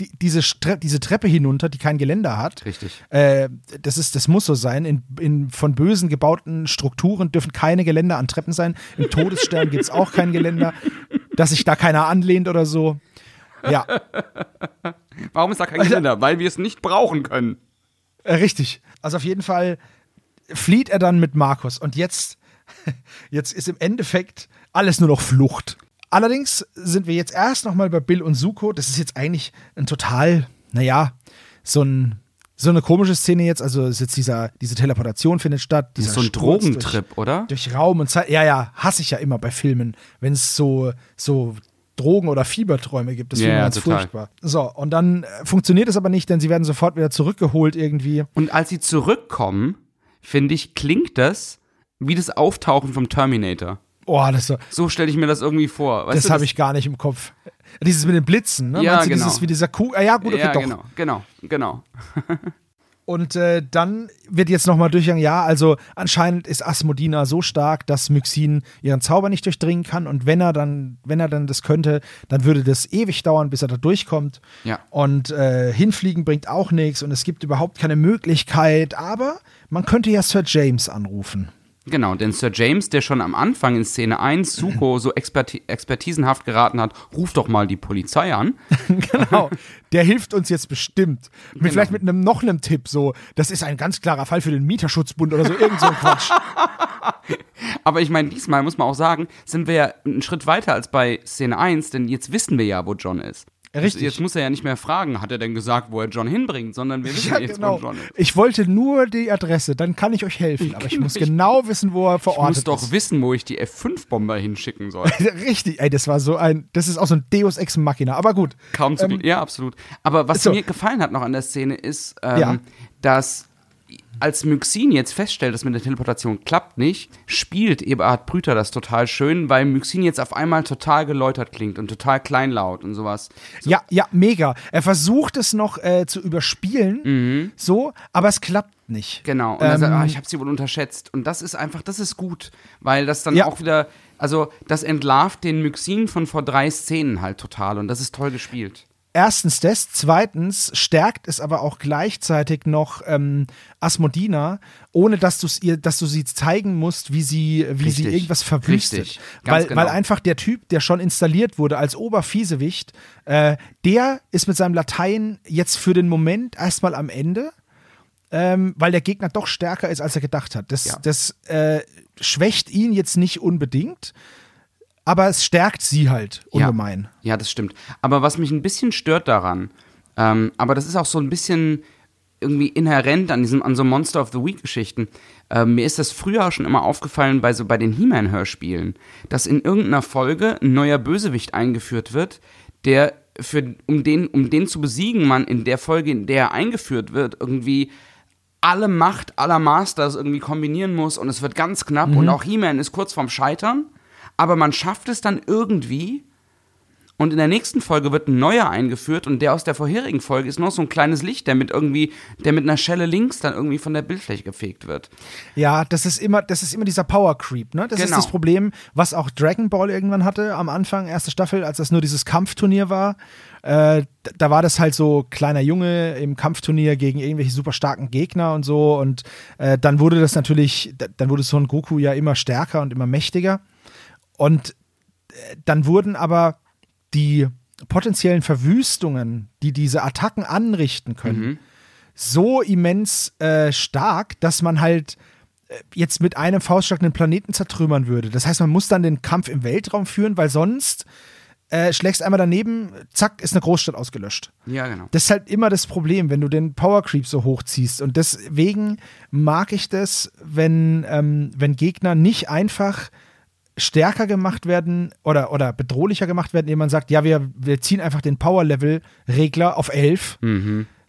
die, diese, Stre diese Treppe hinunter, die kein Geländer hat. Richtig. Äh, das, ist, das muss so sein. In, in von Bösen gebauten Strukturen dürfen keine Geländer an Treppen sein. Im Todesstern gibt es auch kein Geländer, dass sich da keiner anlehnt oder so. Ja, Warum ist da kein Geländer? Weil wir es nicht brauchen können. äh, richtig. Also auf jeden Fall flieht er dann mit Markus. Und jetzt, jetzt ist im Endeffekt alles nur noch Flucht. Allerdings sind wir jetzt erst nochmal bei Bill und Suko. Das ist jetzt eigentlich ein total, naja, so ein so eine komische Szene jetzt, also ist jetzt dieser, diese Teleportation findet statt. Das ist so ein Sturz Drogentrip, oder? Durch, durch Raum und Zeit. Ja, ja, hasse ich ja immer bei Filmen, wenn es so, so Drogen- oder Fieberträume gibt. Das Ja, finde ich ganz total. furchtbar. So, und dann äh, funktioniert es aber nicht, denn sie werden sofort wieder zurückgeholt irgendwie. Und als sie zurückkommen, finde ich, klingt das wie das Auftauchen vom Terminator. Oh, das, so, So stelle ich mir das irgendwie vor. Weißt das habe ich gar nicht im Kopf. Dieses mit den Blitzen, ne? Ja, Meinst genau. dieses wie dieser Kuh? Ah, ja, gut, okay, ja, doch. genau, genau, genau. Und äh, dann wird jetzt nochmal durchgegangen, ja, also anscheinend ist Asmodina so stark, dass Myxin ihren Zauber nicht durchdringen kann. Und wenn er dann, wenn er dann das könnte, dann würde das ewig dauern, bis er da durchkommt. Ja. Und äh, hinfliegen bringt auch nichts und es gibt überhaupt keine Möglichkeit. Aber man könnte ja Sir James anrufen. Genau, denn Sir James, der schon am Anfang in Szene 1 Suko so experti expertisenhaft geraten hat, ruf doch mal die Polizei an. genau. Der hilft uns jetzt bestimmt. Mit, Genau. Vielleicht mit einem noch einem Tipp, so, das ist ein ganz klarer Fall für den Mieterschutzbund oder so, irgend so ein Quatsch. Aber ich meine, diesmal muss man auch sagen, sind wir ja einen Schritt weiter als bei Szene 1, denn jetzt wissen wir ja, wo John ist. Richtig. Jetzt muss er ja nicht mehr fragen, hat er denn gesagt, wo er John hinbringt, sondern wir wissen Ja, jetzt, genau. wo John ist. Ich wollte nur die Adresse, dann kann ich euch helfen. Aber ich muss Ich- genau wissen, wo er Ich verortet muss doch ist. wissen, wo ich die F5-Bomber hinschicken soll. Richtig, ey, das war so ein, das ist auch so ein Deus Ex Machina. Aber gut, Kaum zu. Ähm, ja, absolut. Aber was so. mir gefallen hat noch an der Szene ist, ähm, Ja. dass als Myxin jetzt feststellt, dass mit der Teleportation klappt nicht, spielt Eberhard Brüter das total schön, weil Myxin jetzt auf einmal total geläutert klingt und total kleinlaut und sowas. ja, ja, mega. Er versucht es noch äh, zu überspielen, so, aber es klappt nicht. Genau. Und er sagt, Ähm, ah, ich habe sie wohl unterschätzt. Und das ist einfach, das ist gut, weil das dann Ja. auch wieder, also das entlarvt den Myxin von vor drei Szenen halt total und das ist toll gespielt. Erstens das, zweitens stärkt es aber auch gleichzeitig noch ähm, Asmodina, ohne dass du ihr, dass du sie zeigen musst, wie sie, wie sie Richtig. irgendwas verwüstet. Weil, genau. weil einfach der Typ, der schon installiert wurde als Oberfiesewicht, äh, der ist mit seinem Latein jetzt für den Moment erstmal am Ende. Ähm, weil der Gegner doch stärker ist, als er gedacht hat. Das, Ja. das äh, schwächt ihn jetzt nicht unbedingt, aber es stärkt sie halt ungemein. Ja, ja, das stimmt. Aber was mich ein bisschen stört daran, ähm, aber das ist auch so ein bisschen irgendwie inhärent an diesem an so Monster of the Week Geschichten. Ähm, mir ist das früher schon immer aufgefallen bei so bei den He-Man Hörspielen, dass in irgendeiner Folge ein neuer Bösewicht eingeführt wird, der für um den um den zu besiegen man in der Folge, in der er eingeführt wird, irgendwie alle Macht aller Masters irgendwie kombinieren muss und es wird ganz knapp und auch He-Man ist kurz vorm Scheitern, aber man schafft es dann irgendwie Und in der nächsten Folge wird ein neuer eingeführt und der aus der vorherigen Folge ist noch so ein kleines Licht, der mit irgendwie, der mit einer Schelle links dann irgendwie von der Bildfläche gefegt wird. Ja, das ist immer, das ist immer dieser Power Creep, ne? Das ist Genau. das Problem, was auch Dragon Ball irgendwann hatte am Anfang, erste Staffel, als das nur dieses Kampfturnier war. Äh, da war das halt so kleiner Junge im Kampfturnier gegen irgendwelche super starken Gegner und so. Und äh, dann wurde das natürlich, dann wurde Son Goku ja immer stärker und immer mächtiger. Und äh, dann wurden aber die potenziellen Verwüstungen, die diese Attacken anrichten können, so immens äh, stark, dass man halt äh, jetzt mit einem Faustschlag einen Planeten zertrümmern würde. Das heißt, man muss dann den Kampf im Weltraum führen, weil sonst äh, schlägst einmal daneben, zack, ist eine Großstadt ausgelöscht. Ja, genau. Das ist halt immer das Problem, wenn du den Power Creep so hochziehst. Und deswegen mag ich das, wenn, ähm, wenn Gegner nicht einfach stärker gemacht werden oder, oder bedrohlicher gemacht werden, indem man sagt, ja, wir, wir ziehen einfach den Power-Level-Regler auf 11,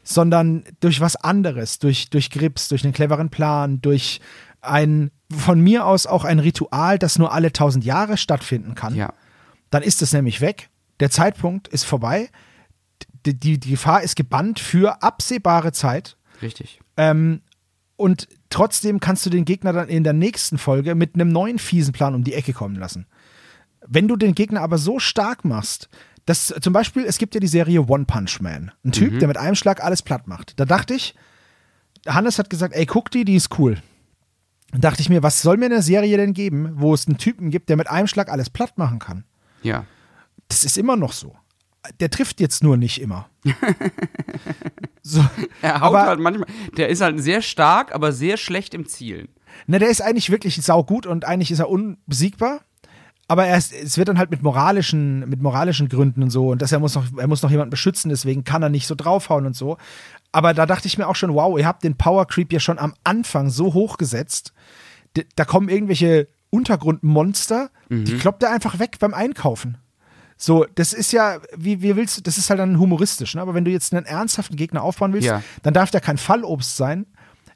sondern durch was anderes, durch, durch Grips, durch einen cleveren Plan, durch ein, von mir aus auch ein Ritual, das nur alle 1000 Jahre stattfinden kann Ja. dann ist es nämlich weg. Der Zeitpunkt ist vorbei. Die, die, die Gefahr ist gebannt für absehbare Zeit. Richtig. Ähm, und trotzdem kannst du den Gegner dann in der nächsten Folge mit einem neuen fiesen Plan um die Ecke kommen lassen. Wenn du den Gegner aber so stark machst, dass zum Beispiel, es gibt ja die Serie One Punch Man. Ein Typ, der mit einem Schlag alles platt macht. Da dachte ich, Hannes hat gesagt, ey, guck die, die ist cool. Dann dachte ich mir, was soll mir eine Serie denn geben, wo es einen Typen gibt, der mit einem Schlag alles platt machen kann? Ja. Das ist immer noch so. Der trifft jetzt nur nicht immer. so, Er haut aber halt manchmal, der ist halt sehr stark, aber sehr schlecht im Zielen. ne, der ist eigentlich wirklich saugut und eigentlich ist er unbesiegbar. Aber er ist, es wird dann halt mit moralischen, mit moralischen Gründen und so und dass er muss noch, er muss noch jemanden beschützen, deswegen kann er nicht so draufhauen und so. Aber da dachte ich mir auch schon, wow, ihr habt den Power Creep ja schon am Anfang so hoch gesetzt. Da kommen irgendwelche Untergrundmonster, die kloppt er einfach weg beim Einkaufen. So, das ist ja, wie, wie willst du, das ist halt dann humoristisch, ne? aber wenn du jetzt einen ernsthaften Gegner aufbauen willst, Ja. dann darf der kein Fallobst sein.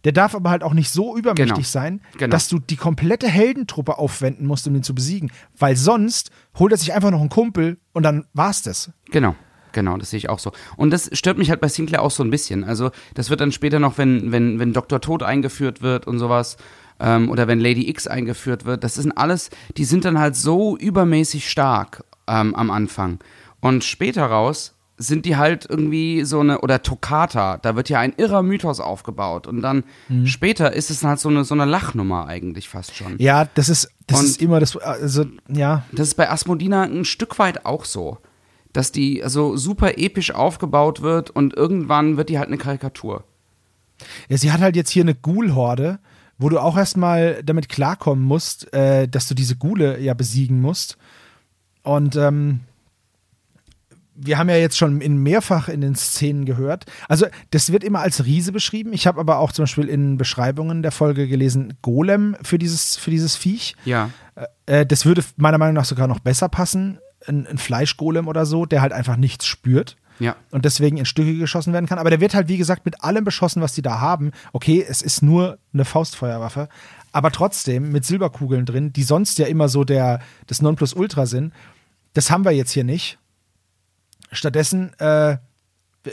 Der darf aber halt auch nicht so übermächtig Genau. sein, Genau. dass du die komplette Heldentruppe aufwenden musst, um ihn zu besiegen. Weil sonst holt er sich einfach noch einen Kumpel und dann war's das. Genau. Genau, das sehe ich auch so. Und das stört mich halt bei Sinclair auch so ein bisschen. Also, das wird dann später noch, wenn, wenn, wenn Dr. Tod eingeführt wird und sowas, ähm, oder wenn Lady X eingeführt wird, das sind alles, die sind dann halt so übermäßig stark ähm, am Anfang. Und später raus sind die halt irgendwie so eine, oder Toccata, da wird ja ein irrer Mythos aufgebaut. Und dann später ist es halt so eine, so eine Lachnummer eigentlich fast schon. Ja, das ist, das Und- ist immer das, also, ja. Das ist bei Asmodina ein Stück weit auch so. Dass die also super episch aufgebaut wird und irgendwann wird die halt eine Karikatur. ja. Sie hat halt jetzt hier eine Ghoul-Horde, wo du auch erstmal damit klarkommen musst, äh, dass du diese Ghule ja besiegen musst. Und ähm, wir haben ja jetzt schon in mehrfach in den Szenen gehört. Also, das wird immer als Riese beschrieben. Ich habe aber auch zum Beispiel in Beschreibungen der Folge gelesen, Golem für dieses, für dieses Viech. Ja. Äh, das würde meiner Meinung nach sogar noch besser passen. Ein, ein Fleischgolem oder so, der halt einfach nichts spürt Ja. und deswegen in Stücke geschossen werden kann. Aber der wird halt, wie gesagt, mit allem beschossen, was die da haben. Okay, es ist nur eine Faustfeuerwaffe, aber trotzdem mit Silberkugeln drin, die sonst ja immer so der, das Nonplusultra sind. Das haben wir jetzt hier nicht. Stattdessen äh,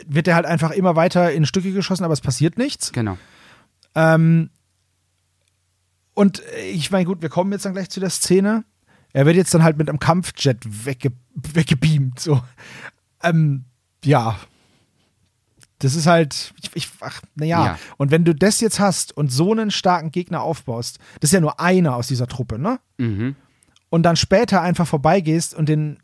wird der halt einfach immer weiter in Stücke geschossen, aber es passiert nichts. Genau. Ähm, und ich meine, gut, wir kommen jetzt dann gleich zu der Szene. Er wird jetzt dann halt mit einem Kampfjet wegge weggebeamt. So. Ähm, ja. Das ist halt, ich, ich ach, naja. Ja. Und wenn du das jetzt hast und so einen starken Gegner aufbaust, das ist ja nur einer aus dieser Truppe, ne? Mhm. Und dann später einfach vorbeigehst und den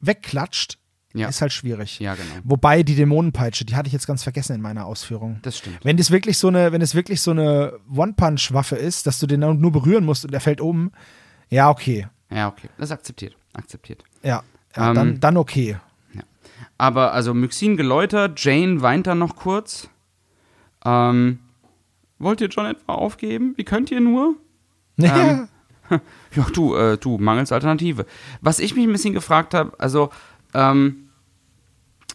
wegklatscht, Ja. ist halt schwierig. Ja, genau. Wobei die Dämonenpeitsche, die hatte ich jetzt ganz vergessen in meiner Ausführung. Das stimmt. Wenn das wirklich so eine, wenn es wirklich so eine One-Punch-Waffe ist, dass du den dann nur berühren musst und er fällt um, ja, okay. Ja, okay. Das ist akzeptiert. Akzeptiert. Ja, ja Ähm, dann, dann okay. Aber also Myxin geläutert, Jane weint dann noch kurz. Ähm, wollt ihr John etwa aufgeben? Wie könnt ihr nur? Ja. Ja, du, äh, du, mangels Alternative. Was ich mich ein bisschen gefragt habe, also, ähm,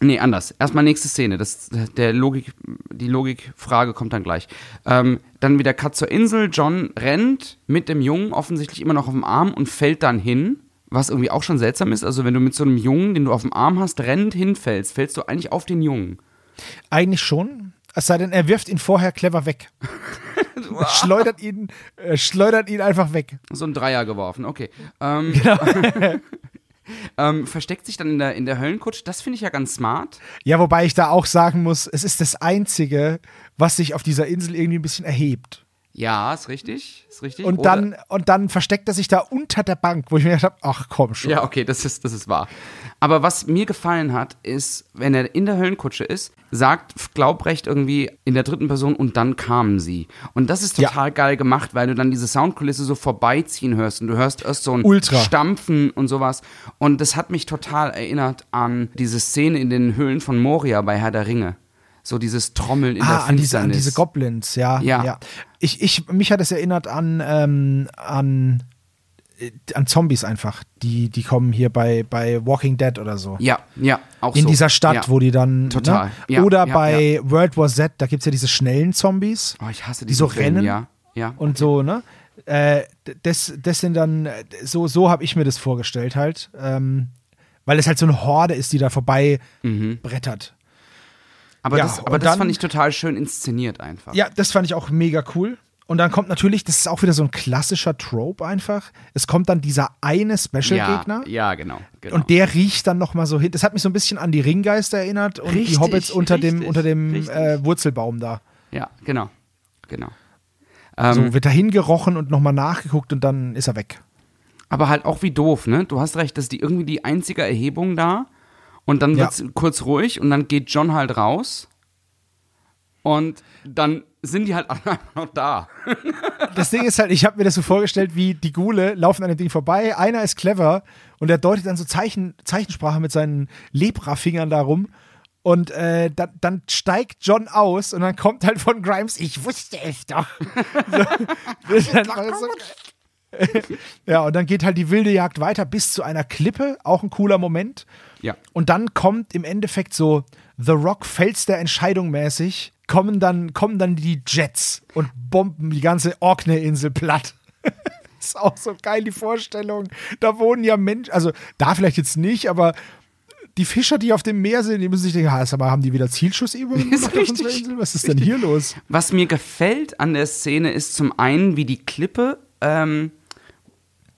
nee, anders. Erstmal nächste Szene. Das, der Logik, die Logikfrage kommt dann gleich. Ähm, dann wieder Cut zur Insel. John rennt mit dem Jungen offensichtlich immer noch auf dem Arm und fällt dann hin, was irgendwie auch schon seltsam ist. Also wenn du mit so einem Jungen, den du auf dem Arm hast, rennend hinfällst, fällst du eigentlich auf den Jungen. Eigentlich schon. Es sei denn, er wirft ihn vorher clever weg. Er schleudert ihn, er schleudert ihn einfach weg. So ein Dreier geworfen, okay. Ähm, Genau. ähm, versteckt sich dann in der, in der Höllenkutsche. Das finde ich ja ganz smart. Ja, wobei ich da auch sagen muss, es ist das Einzige, was sich auf dieser Insel irgendwie ein bisschen erhebt. Ja, ist richtig. Ist richtig. Und Oder- dann, und dann versteckt er sich da unter der Bank, wo ich mir gedacht habe, ach komm schon. Ja, okay, das ist, das ist wahr. Aber was mir gefallen hat, ist, wenn er in der Höllenkutsche ist, sagt Glaubrecht irgendwie in der dritten Person und dann kamen sie. Und das ist Ja. total geil gemacht, weil du dann diese Soundkulisse so vorbeiziehen hörst und du hörst erst so ein Ultra. Stampfen und sowas. Und das hat mich total erinnert an diese Szene in den Höhlen von Moria bei Herr der Ringe. So dieses Trommeln in der Ah, an diese, an Finsternis. diese Goblins, ja. Ja. ja. Ich, ich, mich hat es erinnert an, ähm, an, äh, an Zombies einfach. Die, die kommen hier bei, bei Walking Dead oder so. Ja, ja, auch In so. dieser Stadt, ja. wo die dann. Total. Ne? Ja, oder bei World War Z, da gibt es ja diese schnellen Zombies. Oh, ich hasse die so Film, rennen Ja, ja. und so, ne? Äh, das, das sind dann, äh, so, so habe ich mir das vorgestellt halt. Ähm, weil es halt so eine Horde ist, die da vorbei brettert. Aber ja, das, aber das dann- fand ich total schön inszeniert einfach. Ja, das fand ich auch mega cool. Und dann kommt natürlich, das ist auch wieder so ein klassischer Trope einfach. Es kommt dann dieser eine Special-Gegner. Ja, ja, genau. genau. Und der riecht dann noch mal so hin. Das hat mich so ein bisschen an die Ringgeister erinnert und Richtig, die Hobbits unter dem, richtig, unter dem äh, Wurzelbaum da. ja, genau. Genau. So Ähm, wird da hingerochen und nochmal nachgeguckt und dann ist er weg. aber halt auch wie doof, ne? Du hast recht, das ist die, irgendwie die einzige Erhebung da. Und dann Ja. wird's kurz ruhig und dann geht John halt raus. Und dann sind die halt einfach noch da. Das Ding ist halt, ich habe mir das so vorgestellt, wie die Gule laufen an dem Ding vorbei, einer ist clever und der deutet dann so Zeichen, Zeichensprache mit seinen Lepra-Fingern da rum. Und äh, dann, dann steigt John aus und dann kommt halt von Grimes, ich wusste es doch. so ja, und dann geht halt die wilde Jagd weiter bis zu einer Klippe, auch ein cooler Moment. Ja. Und dann kommt im Endeffekt so The Rock Fels der Entscheidung mäßig, kommen dann, kommen dann die Jets und bomben die ganze Orkney-Insel platt. ist auch so geil, die Vorstellung. Da wohnen ja Menschen, also da vielleicht jetzt nicht, aber die Fischer, die auf dem Meer sind, die müssen sich denken, sag mal, haben die wieder Zielschussübungen gemacht auf unserer richtig. Insel? Was ist denn hier los? Was mir gefällt an der Szene ist zum einen, wie die Klippe ähm,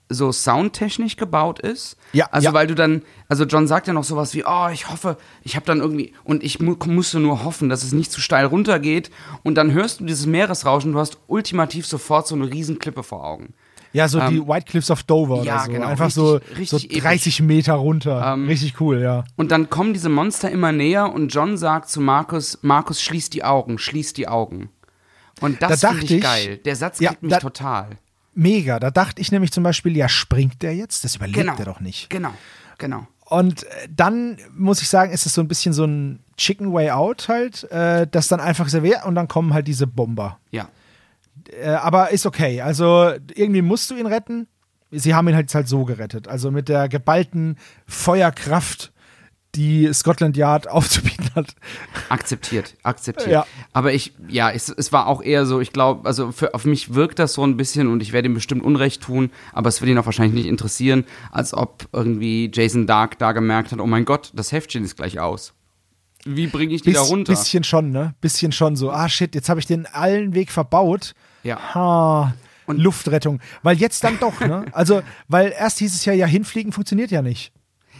so soundtechnisch gebaut ist. Ja, Also ja. weil du dann, also John sagt ja noch sowas wie, oh, ich hoffe, ich habe dann irgendwie, und ich mu musste nur hoffen, dass es nicht zu steil runtergeht. Und dann hörst du dieses Meeresrauschen, du hast ultimativ sofort so eine Riesenklippe vor Augen. Ja, so die Ähm, White Cliffs of Dover ja, oder so. genau, Einfach richtig- so, richtig so episch. 30 Meter runter. Ähm, Richtig cool, ja. Und dann kommen diese Monster immer näher und John sagt zu Markus, Markus, schließ die Augen, schließ die Augen. Und das Da finde ich ich- geil. Der Satz Ja, kriegt mich da- total. Mega. Da dachte ich nämlich zum Beispiel, ja, springt der jetzt? Das überlebt Genau. er doch nicht. Genau, genau. Und äh, dann muss ich sagen, ist es so ein bisschen so ein Chicken Way Out halt, äh, das dann einfach serviert und dann kommen halt diese Bomber. Ja. Äh, aber ist okay. Also irgendwie musst du ihn retten. Sie haben ihn halt, halt so gerettet. Also mit der geballten Feuerkraft, die Scotland Yard aufzubieten hat. Akzeptiert, akzeptiert. Ja. Aber ich, ja, es, es war auch eher so, ich glaube, also für, auf mich wirkt das so ein bisschen und ich werde ihm bestimmt Unrecht tun, aber es wird ihn auch wahrscheinlich nicht interessieren, als ob irgendwie Jason Dark da gemerkt hat, oh mein Gott, das Heftchen ist gleich aus. Wie bringe ich die da Biss, runter? bisschen schon, ne? Bisschen schon so. Ah, shit, jetzt habe ich den allen Weg verbaut. Ja. Ha. Und- Luftrettung. Weil jetzt dann doch, ne? Also, weil erst hieß es ja, ja, hinfliegen funktioniert ja nicht.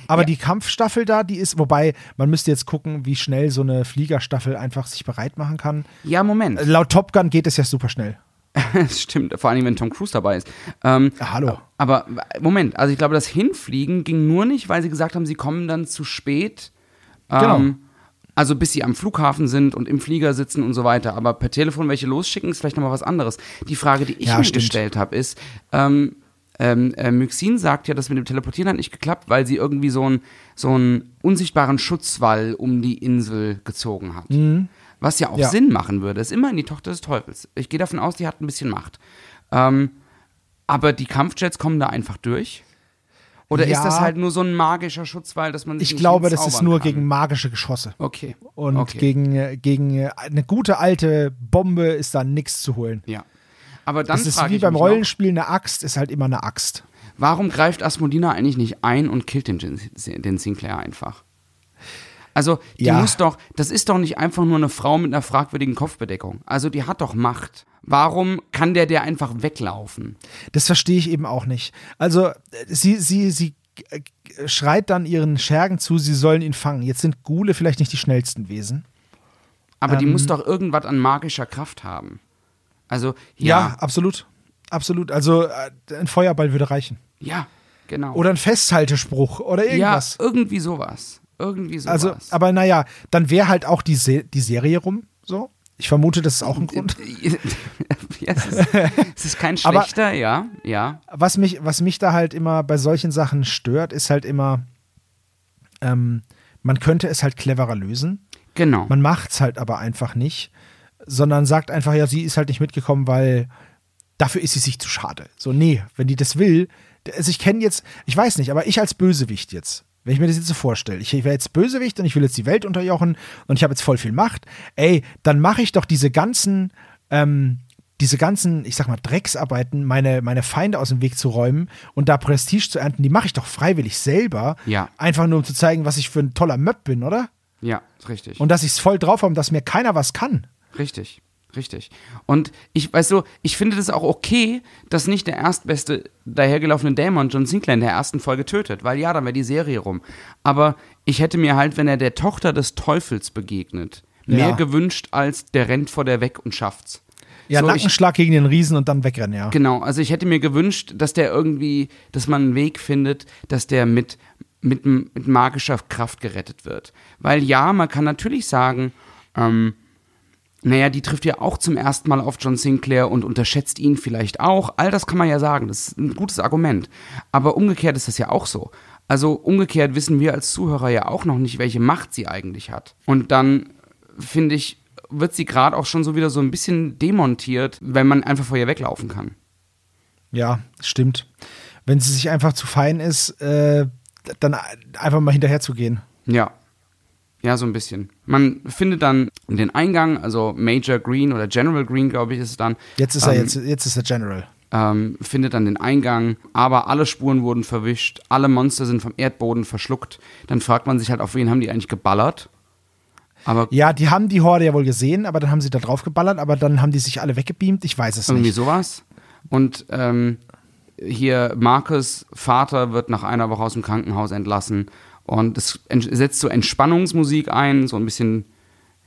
Aber Ja. die Kampfstaffel da, die ist, wobei, man müsste jetzt gucken, wie schnell so eine Fliegerstaffel einfach sich bereit machen kann. Ja, Moment. Laut Top Gun geht es ja super schnell. Das stimmt, vor allem, wenn Tom Cruise dabei ist. Ähm, Ja, hallo. Aber äh, Moment, also ich glaube, das Hinfliegen ging nur nicht, weil sie gesagt haben, sie kommen dann zu spät. Ähm, Genau. Also bis sie am Flughafen sind und im Flieger sitzen und so weiter. Aber per Telefon welche losschicken, ist vielleicht nochmal was anderes. Die Frage, die ich Ja, mir stimmt. gestellt habe, ist, ähm, ähm, äh, Myxin sagt ja, das mit dem Teleportieren hat nicht geklappt, weil sie irgendwie so, ein, so einen unsichtbaren Schutzwall um die Insel gezogen hat. Was ja auch Mhm. Ja. Sinn machen würde. Ist immerhin die Tochter des Teufels. Ich gehe davon aus, die hat ein bisschen Macht. Ähm, aber die Kampfjets kommen da einfach durch? Oder Ja. ist das halt nur so ein magischer Schutzwall, dass man sich Ich glaube, das ist nur kann? gegen magische Geschosse. Okay. Und okay. gegen, gegen eine gute alte Bombe ist da nichts zu holen. Ja. Aber dann Das ist wie beim Rollenspiel, eine Axt ist halt immer eine Axt. Warum greift Asmodina eigentlich nicht ein und killt den, den Sinclair einfach? Also, die Ja. muss doch, das ist doch nicht einfach nur eine Frau mit einer fragwürdigen Kopfbedeckung. Also, die hat doch Macht. Warum kann der der einfach weglaufen? Das verstehe ich eben auch nicht. Also, sie, sie, sie schreit dann ihren Schergen zu, sie sollen ihn fangen. Jetzt sind Gule vielleicht nicht die schnellsten Wesen. Aber die Ähm. muss doch irgendwas an magischer Kraft haben. Also, Ja, ja, absolut. Absolut. Also, äh, ein Feuerball würde reichen. ja, genau. Oder ein Festhaltespruch oder irgendwas. Ja, irgendwie sowas. Irgendwie sowas. also, aber naja, dann wäre halt auch die, Se die Serie rum, so. Ich vermute, das ist auch ein Grund. ja, es, ist, es ist kein Aber- schlechter, ja, ja. was mich, was mich da halt immer bei solchen Sachen stört, ist halt immer, ähm, man könnte es halt cleverer lösen. Genau. Man macht es halt aber einfach nicht, sondern sagt einfach, ja, sie ist halt nicht mitgekommen, weil dafür ist sie sich zu schade. So, nee, wenn die das will, also ich kenne jetzt, ich weiß nicht, aber ich als Bösewicht jetzt, wenn ich mir das jetzt so vorstelle, ich wäre jetzt Bösewicht und ich will jetzt die Welt unterjochen und ich habe jetzt voll viel Macht, ey, dann mache ich doch diese ganzen, ähm, diese ganzen, ich sag mal, Drecksarbeiten, meine, meine Feinde aus dem Weg zu räumen und da Prestige zu ernten, die mache ich doch freiwillig selber. Ja. Einfach nur, um zu zeigen, was ich für ein toller Möb bin, oder? ja, ist richtig. Und dass ich es voll drauf habe, dass mir keiner was kann. Richtig, richtig. Und ich, weißt du, ich finde das auch okay, dass nicht der erstbeste dahergelaufene Dämon John Sinclair in der ersten Folge tötet, weil ja, dann wäre die Serie rum. Aber ich hätte mir halt, wenn er der Tochter des Teufels begegnet, mehr Ja. gewünscht, als der rennt vor der weg und schafft's. Ja, So, ich- Nackenschlag gegen den Riesen und dann wegrennen, ja. Genau, also ich hätte mir gewünscht, dass der irgendwie, dass man einen Weg findet, dass der mit, mit, mit magischer Kraft gerettet wird. Weil ja, man kann natürlich sagen, ähm, naja, die trifft ja auch zum ersten Mal auf John Sinclair und unterschätzt ihn vielleicht auch. All das kann man ja sagen, das ist ein gutes Argument. Aber umgekehrt ist das ja auch so. Also umgekehrt wissen wir als Zuhörer ja auch noch nicht, welche Macht sie eigentlich hat. Und dann finde ich, wird sie gerade auch schon so wieder so ein bisschen demontiert, wenn man einfach vor ihr weglaufen kann. Ja, stimmt. Wenn sie sich einfach zu fein ist, äh, dann einfach mal hinterher zu gehen. Ja. Ja, so ein bisschen. Man findet dann den Eingang, also Major Green oder General Green, glaube ich, ist es dann. Jetzt ist er ähm, jetzt, jetzt ist er General. Ähm, findet dann den Eingang, aber alle Spuren wurden verwischt, alle Monster sind vom Erdboden verschluckt. Dann fragt man sich halt, auf wen haben die eigentlich geballert? Aber Ja, die haben die Horde ja wohl gesehen, aber dann haben sie da drauf geballert, aber dann haben die sich alle weggebeamt. Ich weiß es irgendwie nicht. sowas. Und ähm, hier Marcus Vater wird nach einer Woche aus dem Krankenhaus entlassen und es setzt so Entspannungsmusik ein, so ein bisschen,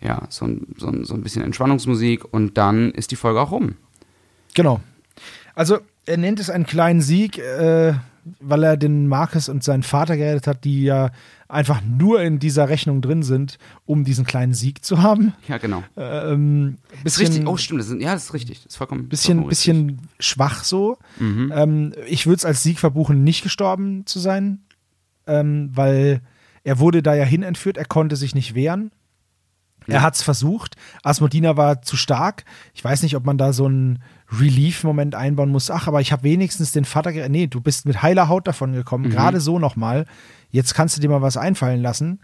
ja, so ein, so ein, so ein bisschen Entspannungsmusik und dann ist die Folge auch rum. Genau. Also, er nennt es einen kleinen Sieg, äh, weil er den Marcus und seinen Vater gerettet hat, die ja einfach nur in dieser Rechnung drin sind, um diesen kleinen Sieg zu haben. Ja, genau. Ähm, Das ist richtig. Oh, stimmt. Das ist, ja, das ist richtig. Das ist vollkommen. bisschen, vollkommen bisschen schwach so. Ähm, ich würde es als Sieg verbuchen, nicht gestorben zu sein, ähm, weil er wurde da ja hin entführt, er konnte sich nicht wehren. Er hat es versucht. Asmodina war zu stark. Ich weiß nicht, ob man da so einen Relief-Moment einbauen muss. Ach, aber ich habe wenigstens den Vater. Nee, du bist mit heiler Haut davon gekommen. Gerade so nochmal. Jetzt kannst du dir mal was einfallen lassen.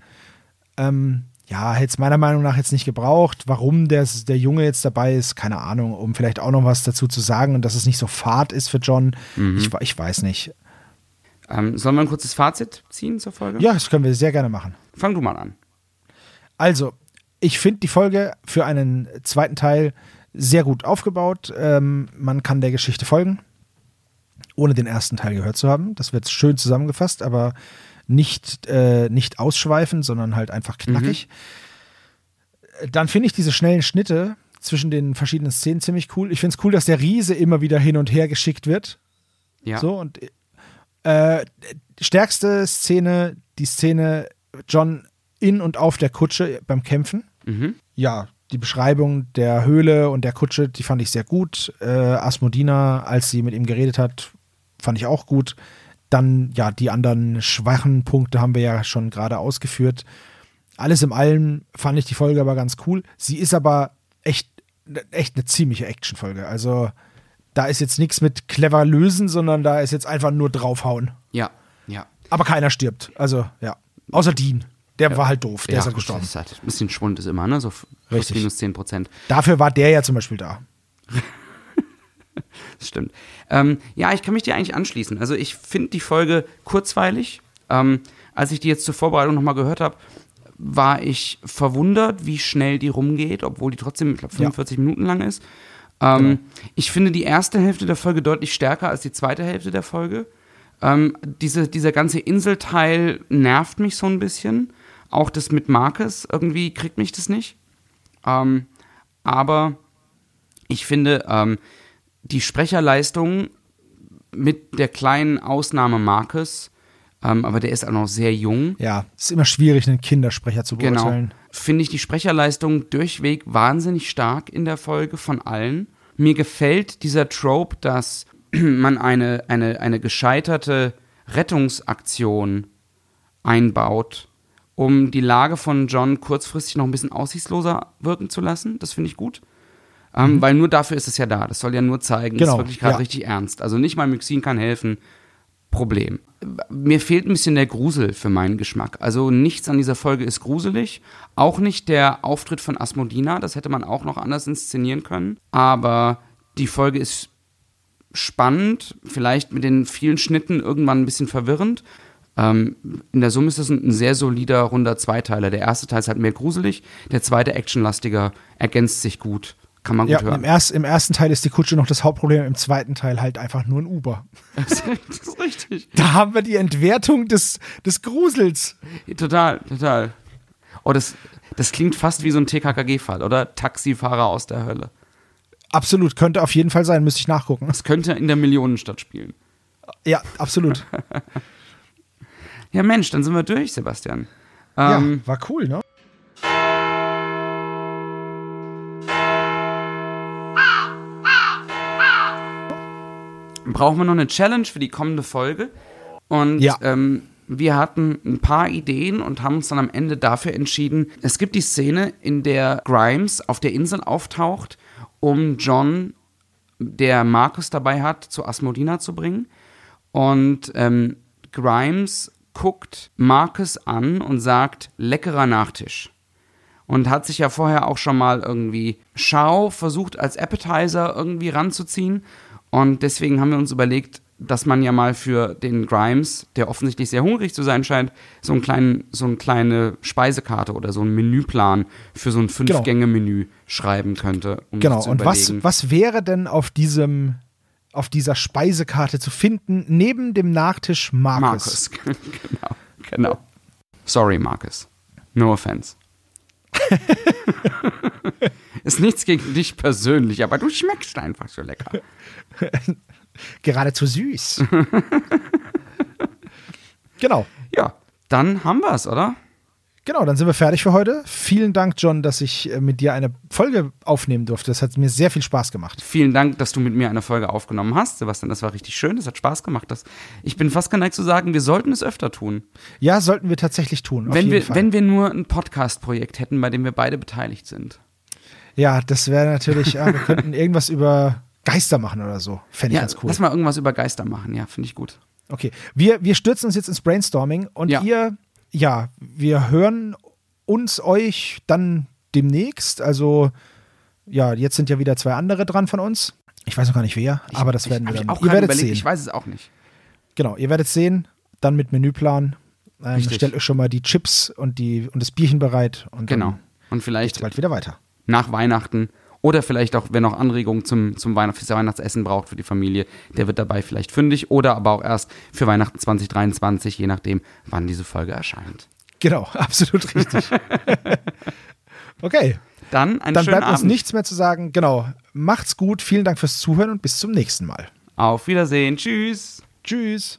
Ähm, ja, hätte es meiner Meinung nach jetzt nicht gebraucht. Warum der, der Junge jetzt dabei ist, keine Ahnung, um vielleicht auch noch was dazu zu sagen und dass es nicht so fad ist für John. Ich, ich weiß nicht. Ähm, sollen wir ein kurzes Fazit ziehen zur Folge? Ja, das können wir sehr gerne machen. Fang du mal an. Also, ich finde die Folge für einen zweiten Teil sehr gut aufgebaut. Ähm, man kann der Geschichte folgen, ohne den ersten Teil gehört zu haben. Das wird schön zusammengefasst, aber nicht, äh, nicht ausschweifend, sondern halt einfach knackig. Dann finde ich diese schnellen Schnitte zwischen den verschiedenen Szenen ziemlich cool. Ich finde es cool, dass der Riese immer wieder hin und her geschickt wird. Ja. So, und äh, stärkste Szene, die Szene John in und auf der Kutsche beim Kämpfen. Mhm. Ja, die Beschreibung der Höhle und der Kutsche, die fand ich sehr gut. Äh, Asmodina, als sie mit ihm geredet hat, fand ich auch gut. Dann, ja, die anderen schwachen Punkte haben wir ja schon gerade ausgeführt. Alles in allem fand ich die Folge aber ganz cool. Sie ist aber echt, echt eine ziemliche Actionfolge. Also, da ist jetzt nichts mit clever lösen, sondern da ist jetzt einfach nur draufhauen. Ja. Ja. Aber keiner stirbt. Also, ja. Außer Dean. Der war halt doof. Der ja, ist halt gut, gestorben. Ist halt ein bisschen Schwund ist immer, ne? So Richtig. minus 10 Prozent. Dafür war der ja zum Beispiel da. das stimmt. Ähm, ja, ich kann mich dir eigentlich anschließen. Also ich finde die Folge kurzweilig. Ähm, als ich die jetzt zur Vorbereitung nochmal gehört habe, war ich verwundert, wie schnell die rumgeht, obwohl die trotzdem, ich glaube, 45 ja. Minuten lang ist. Ähm, genau. Ich finde die erste Hälfte der Folge deutlich stärker als die zweite Hälfte der Folge. Ähm, diese, dieser ganze Inselteil nervt mich so ein bisschen. Auch das mit Marcus, irgendwie kriegt mich das nicht. Ähm, aber ich finde, ähm, die Sprecherleistung mit der kleinen Ausnahme Marcus, ähm, aber der ist auch noch sehr jung. Ja, es ist immer schwierig, einen Kindersprecher zu genau. beurteilen. Genau. Finde ich die Sprecherleistung durchweg wahnsinnig stark in der Folge von allen. Mir gefällt dieser Trope, dass man eine, eine, eine gescheiterte Rettungsaktion einbaut, um die Lage von John kurzfristig noch ein bisschen aussichtsloser wirken zu lassen. Das finde ich gut. Ähm, mhm. Weil nur dafür ist es ja da. Das soll ja nur zeigen, genau. ist wirklich gerade ja. richtig ernst. Also nicht mal Myxin kann helfen. Problem. Mir fehlt ein bisschen der Grusel für meinen Geschmack. Also nichts an dieser Folge ist gruselig. Auch nicht der Auftritt von Asmodina. Das hätte man auch noch anders inszenieren können. Aber die Folge ist spannend, vielleicht mit den vielen Schnitten irgendwann ein bisschen verwirrend. Ähm, in der Summe ist ein, ein, sehr solider, runder Zweiteiler. Der erste Teil ist halt mehr gruselig, der zweite actionlastiger, ergänzt sich gut. Kann man gut ja, hören. Im, erst, Im ersten Teil ist die Kutsche noch das Hauptproblem, im zweiten Teil halt einfach nur ein Uber. Das ist richtig. Da haben wir die Entwertung des, des Grusels. Total, total. Oh, das, das klingt fast wie so ein TKKG-Fall, oder? Taxifahrer aus der Hölle. Absolut, könnte auf jeden Fall sein, müsste ich nachgucken. Das könnte in der Millionenstadt spielen. Ja, absolut. ja, Mensch, dann sind wir durch, Sebastian. Ähm, ja, war cool, ne? Brauchen wir noch eine Challenge für die kommende Folge. Und ja. ähm, wir hatten ein paar Ideen und haben uns dann am Ende dafür entschieden. Es gibt die Szene, in der Grimes auf der Insel auftaucht, um John, der Markus dabei hat, zu Asmodina zu bringen. Und ähm, Grimes guckt Marcus an und sagt, leckerer Nachtisch. Und hat sich ja vorher auch schon mal irgendwie Schau versucht als Appetizer irgendwie ranzuziehen. Und deswegen haben wir uns überlegt, dass man ja mal für den Grimes, der offensichtlich sehr hungrig zu sein scheint, so, einen kleinen, so eine kleine Speisekarte oder so einen Menüplan für so ein genau. Fünf-Gänge-Menü schreiben könnte. Um genau, und was, was wäre denn auf diesem auf dieser Speisekarte zu finden, neben dem Nachtisch Marcus? Marcus, genau, genau. Sorry, Marcus. No offense. Ist nichts gegen dich persönlich, aber du schmeckst einfach so lecker. Geradezu süß. genau. Ja, dann haben wir es, oder? Genau, dann sind wir fertig für heute. Vielen Dank, John, dass ich äh, mit dir eine Folge aufnehmen durfte. Das hat mir sehr viel Spaß gemacht. Vielen Dank, dass du mit mir eine Folge aufgenommen hast, Sebastian. Das war richtig schön. Das hat Spaß gemacht. Das, ich bin fast geneigt zu sagen, wir sollten es öfter tun. Ja, sollten wir tatsächlich tun. Wenn, wir, wenn wir nur ein Podcast-Projekt hätten, bei dem wir beide beteiligt sind. Ja, das wäre natürlich, ja, wir könnten irgendwas über Geister machen oder so. Fände ich ja, ganz cool. Lass mal irgendwas über Geister machen, ja, finde ich gut. Okay, wir, wir stürzen uns jetzt ins Brainstorming und ja. ihr, ja, wir hören uns euch dann demnächst. Also, ja, jetzt sind ja wieder zwei andere dran von uns. Ich weiß noch gar nicht wer, ich, aber das werden wir dann. Auch ihr werdet überlegt, sehen. Ich weiß es auch nicht. Genau, ihr werdet sehen, dann mit Menüplan. Ähm, stellt euch schon mal die Chips und, die, und das Bierchen bereit. Und genau. Und vielleicht bald wieder weiter nach Weihnachten oder vielleicht auch, wer noch Anregungen zum, zum Weihnacht, fürs Weihnachtsessen braucht für die Familie, der wird dabei vielleicht fündig oder aber auch erst für Weihnachten 2023, je nachdem, wann diese Folge erscheint. Genau, absolut richtig. okay. Dann einen Dann bleibt Abend. uns nichts mehr zu sagen. Genau. Macht's gut, vielen Dank fürs Zuhören und bis zum nächsten Mal. Auf Wiedersehen. Tschüss. Tschüss.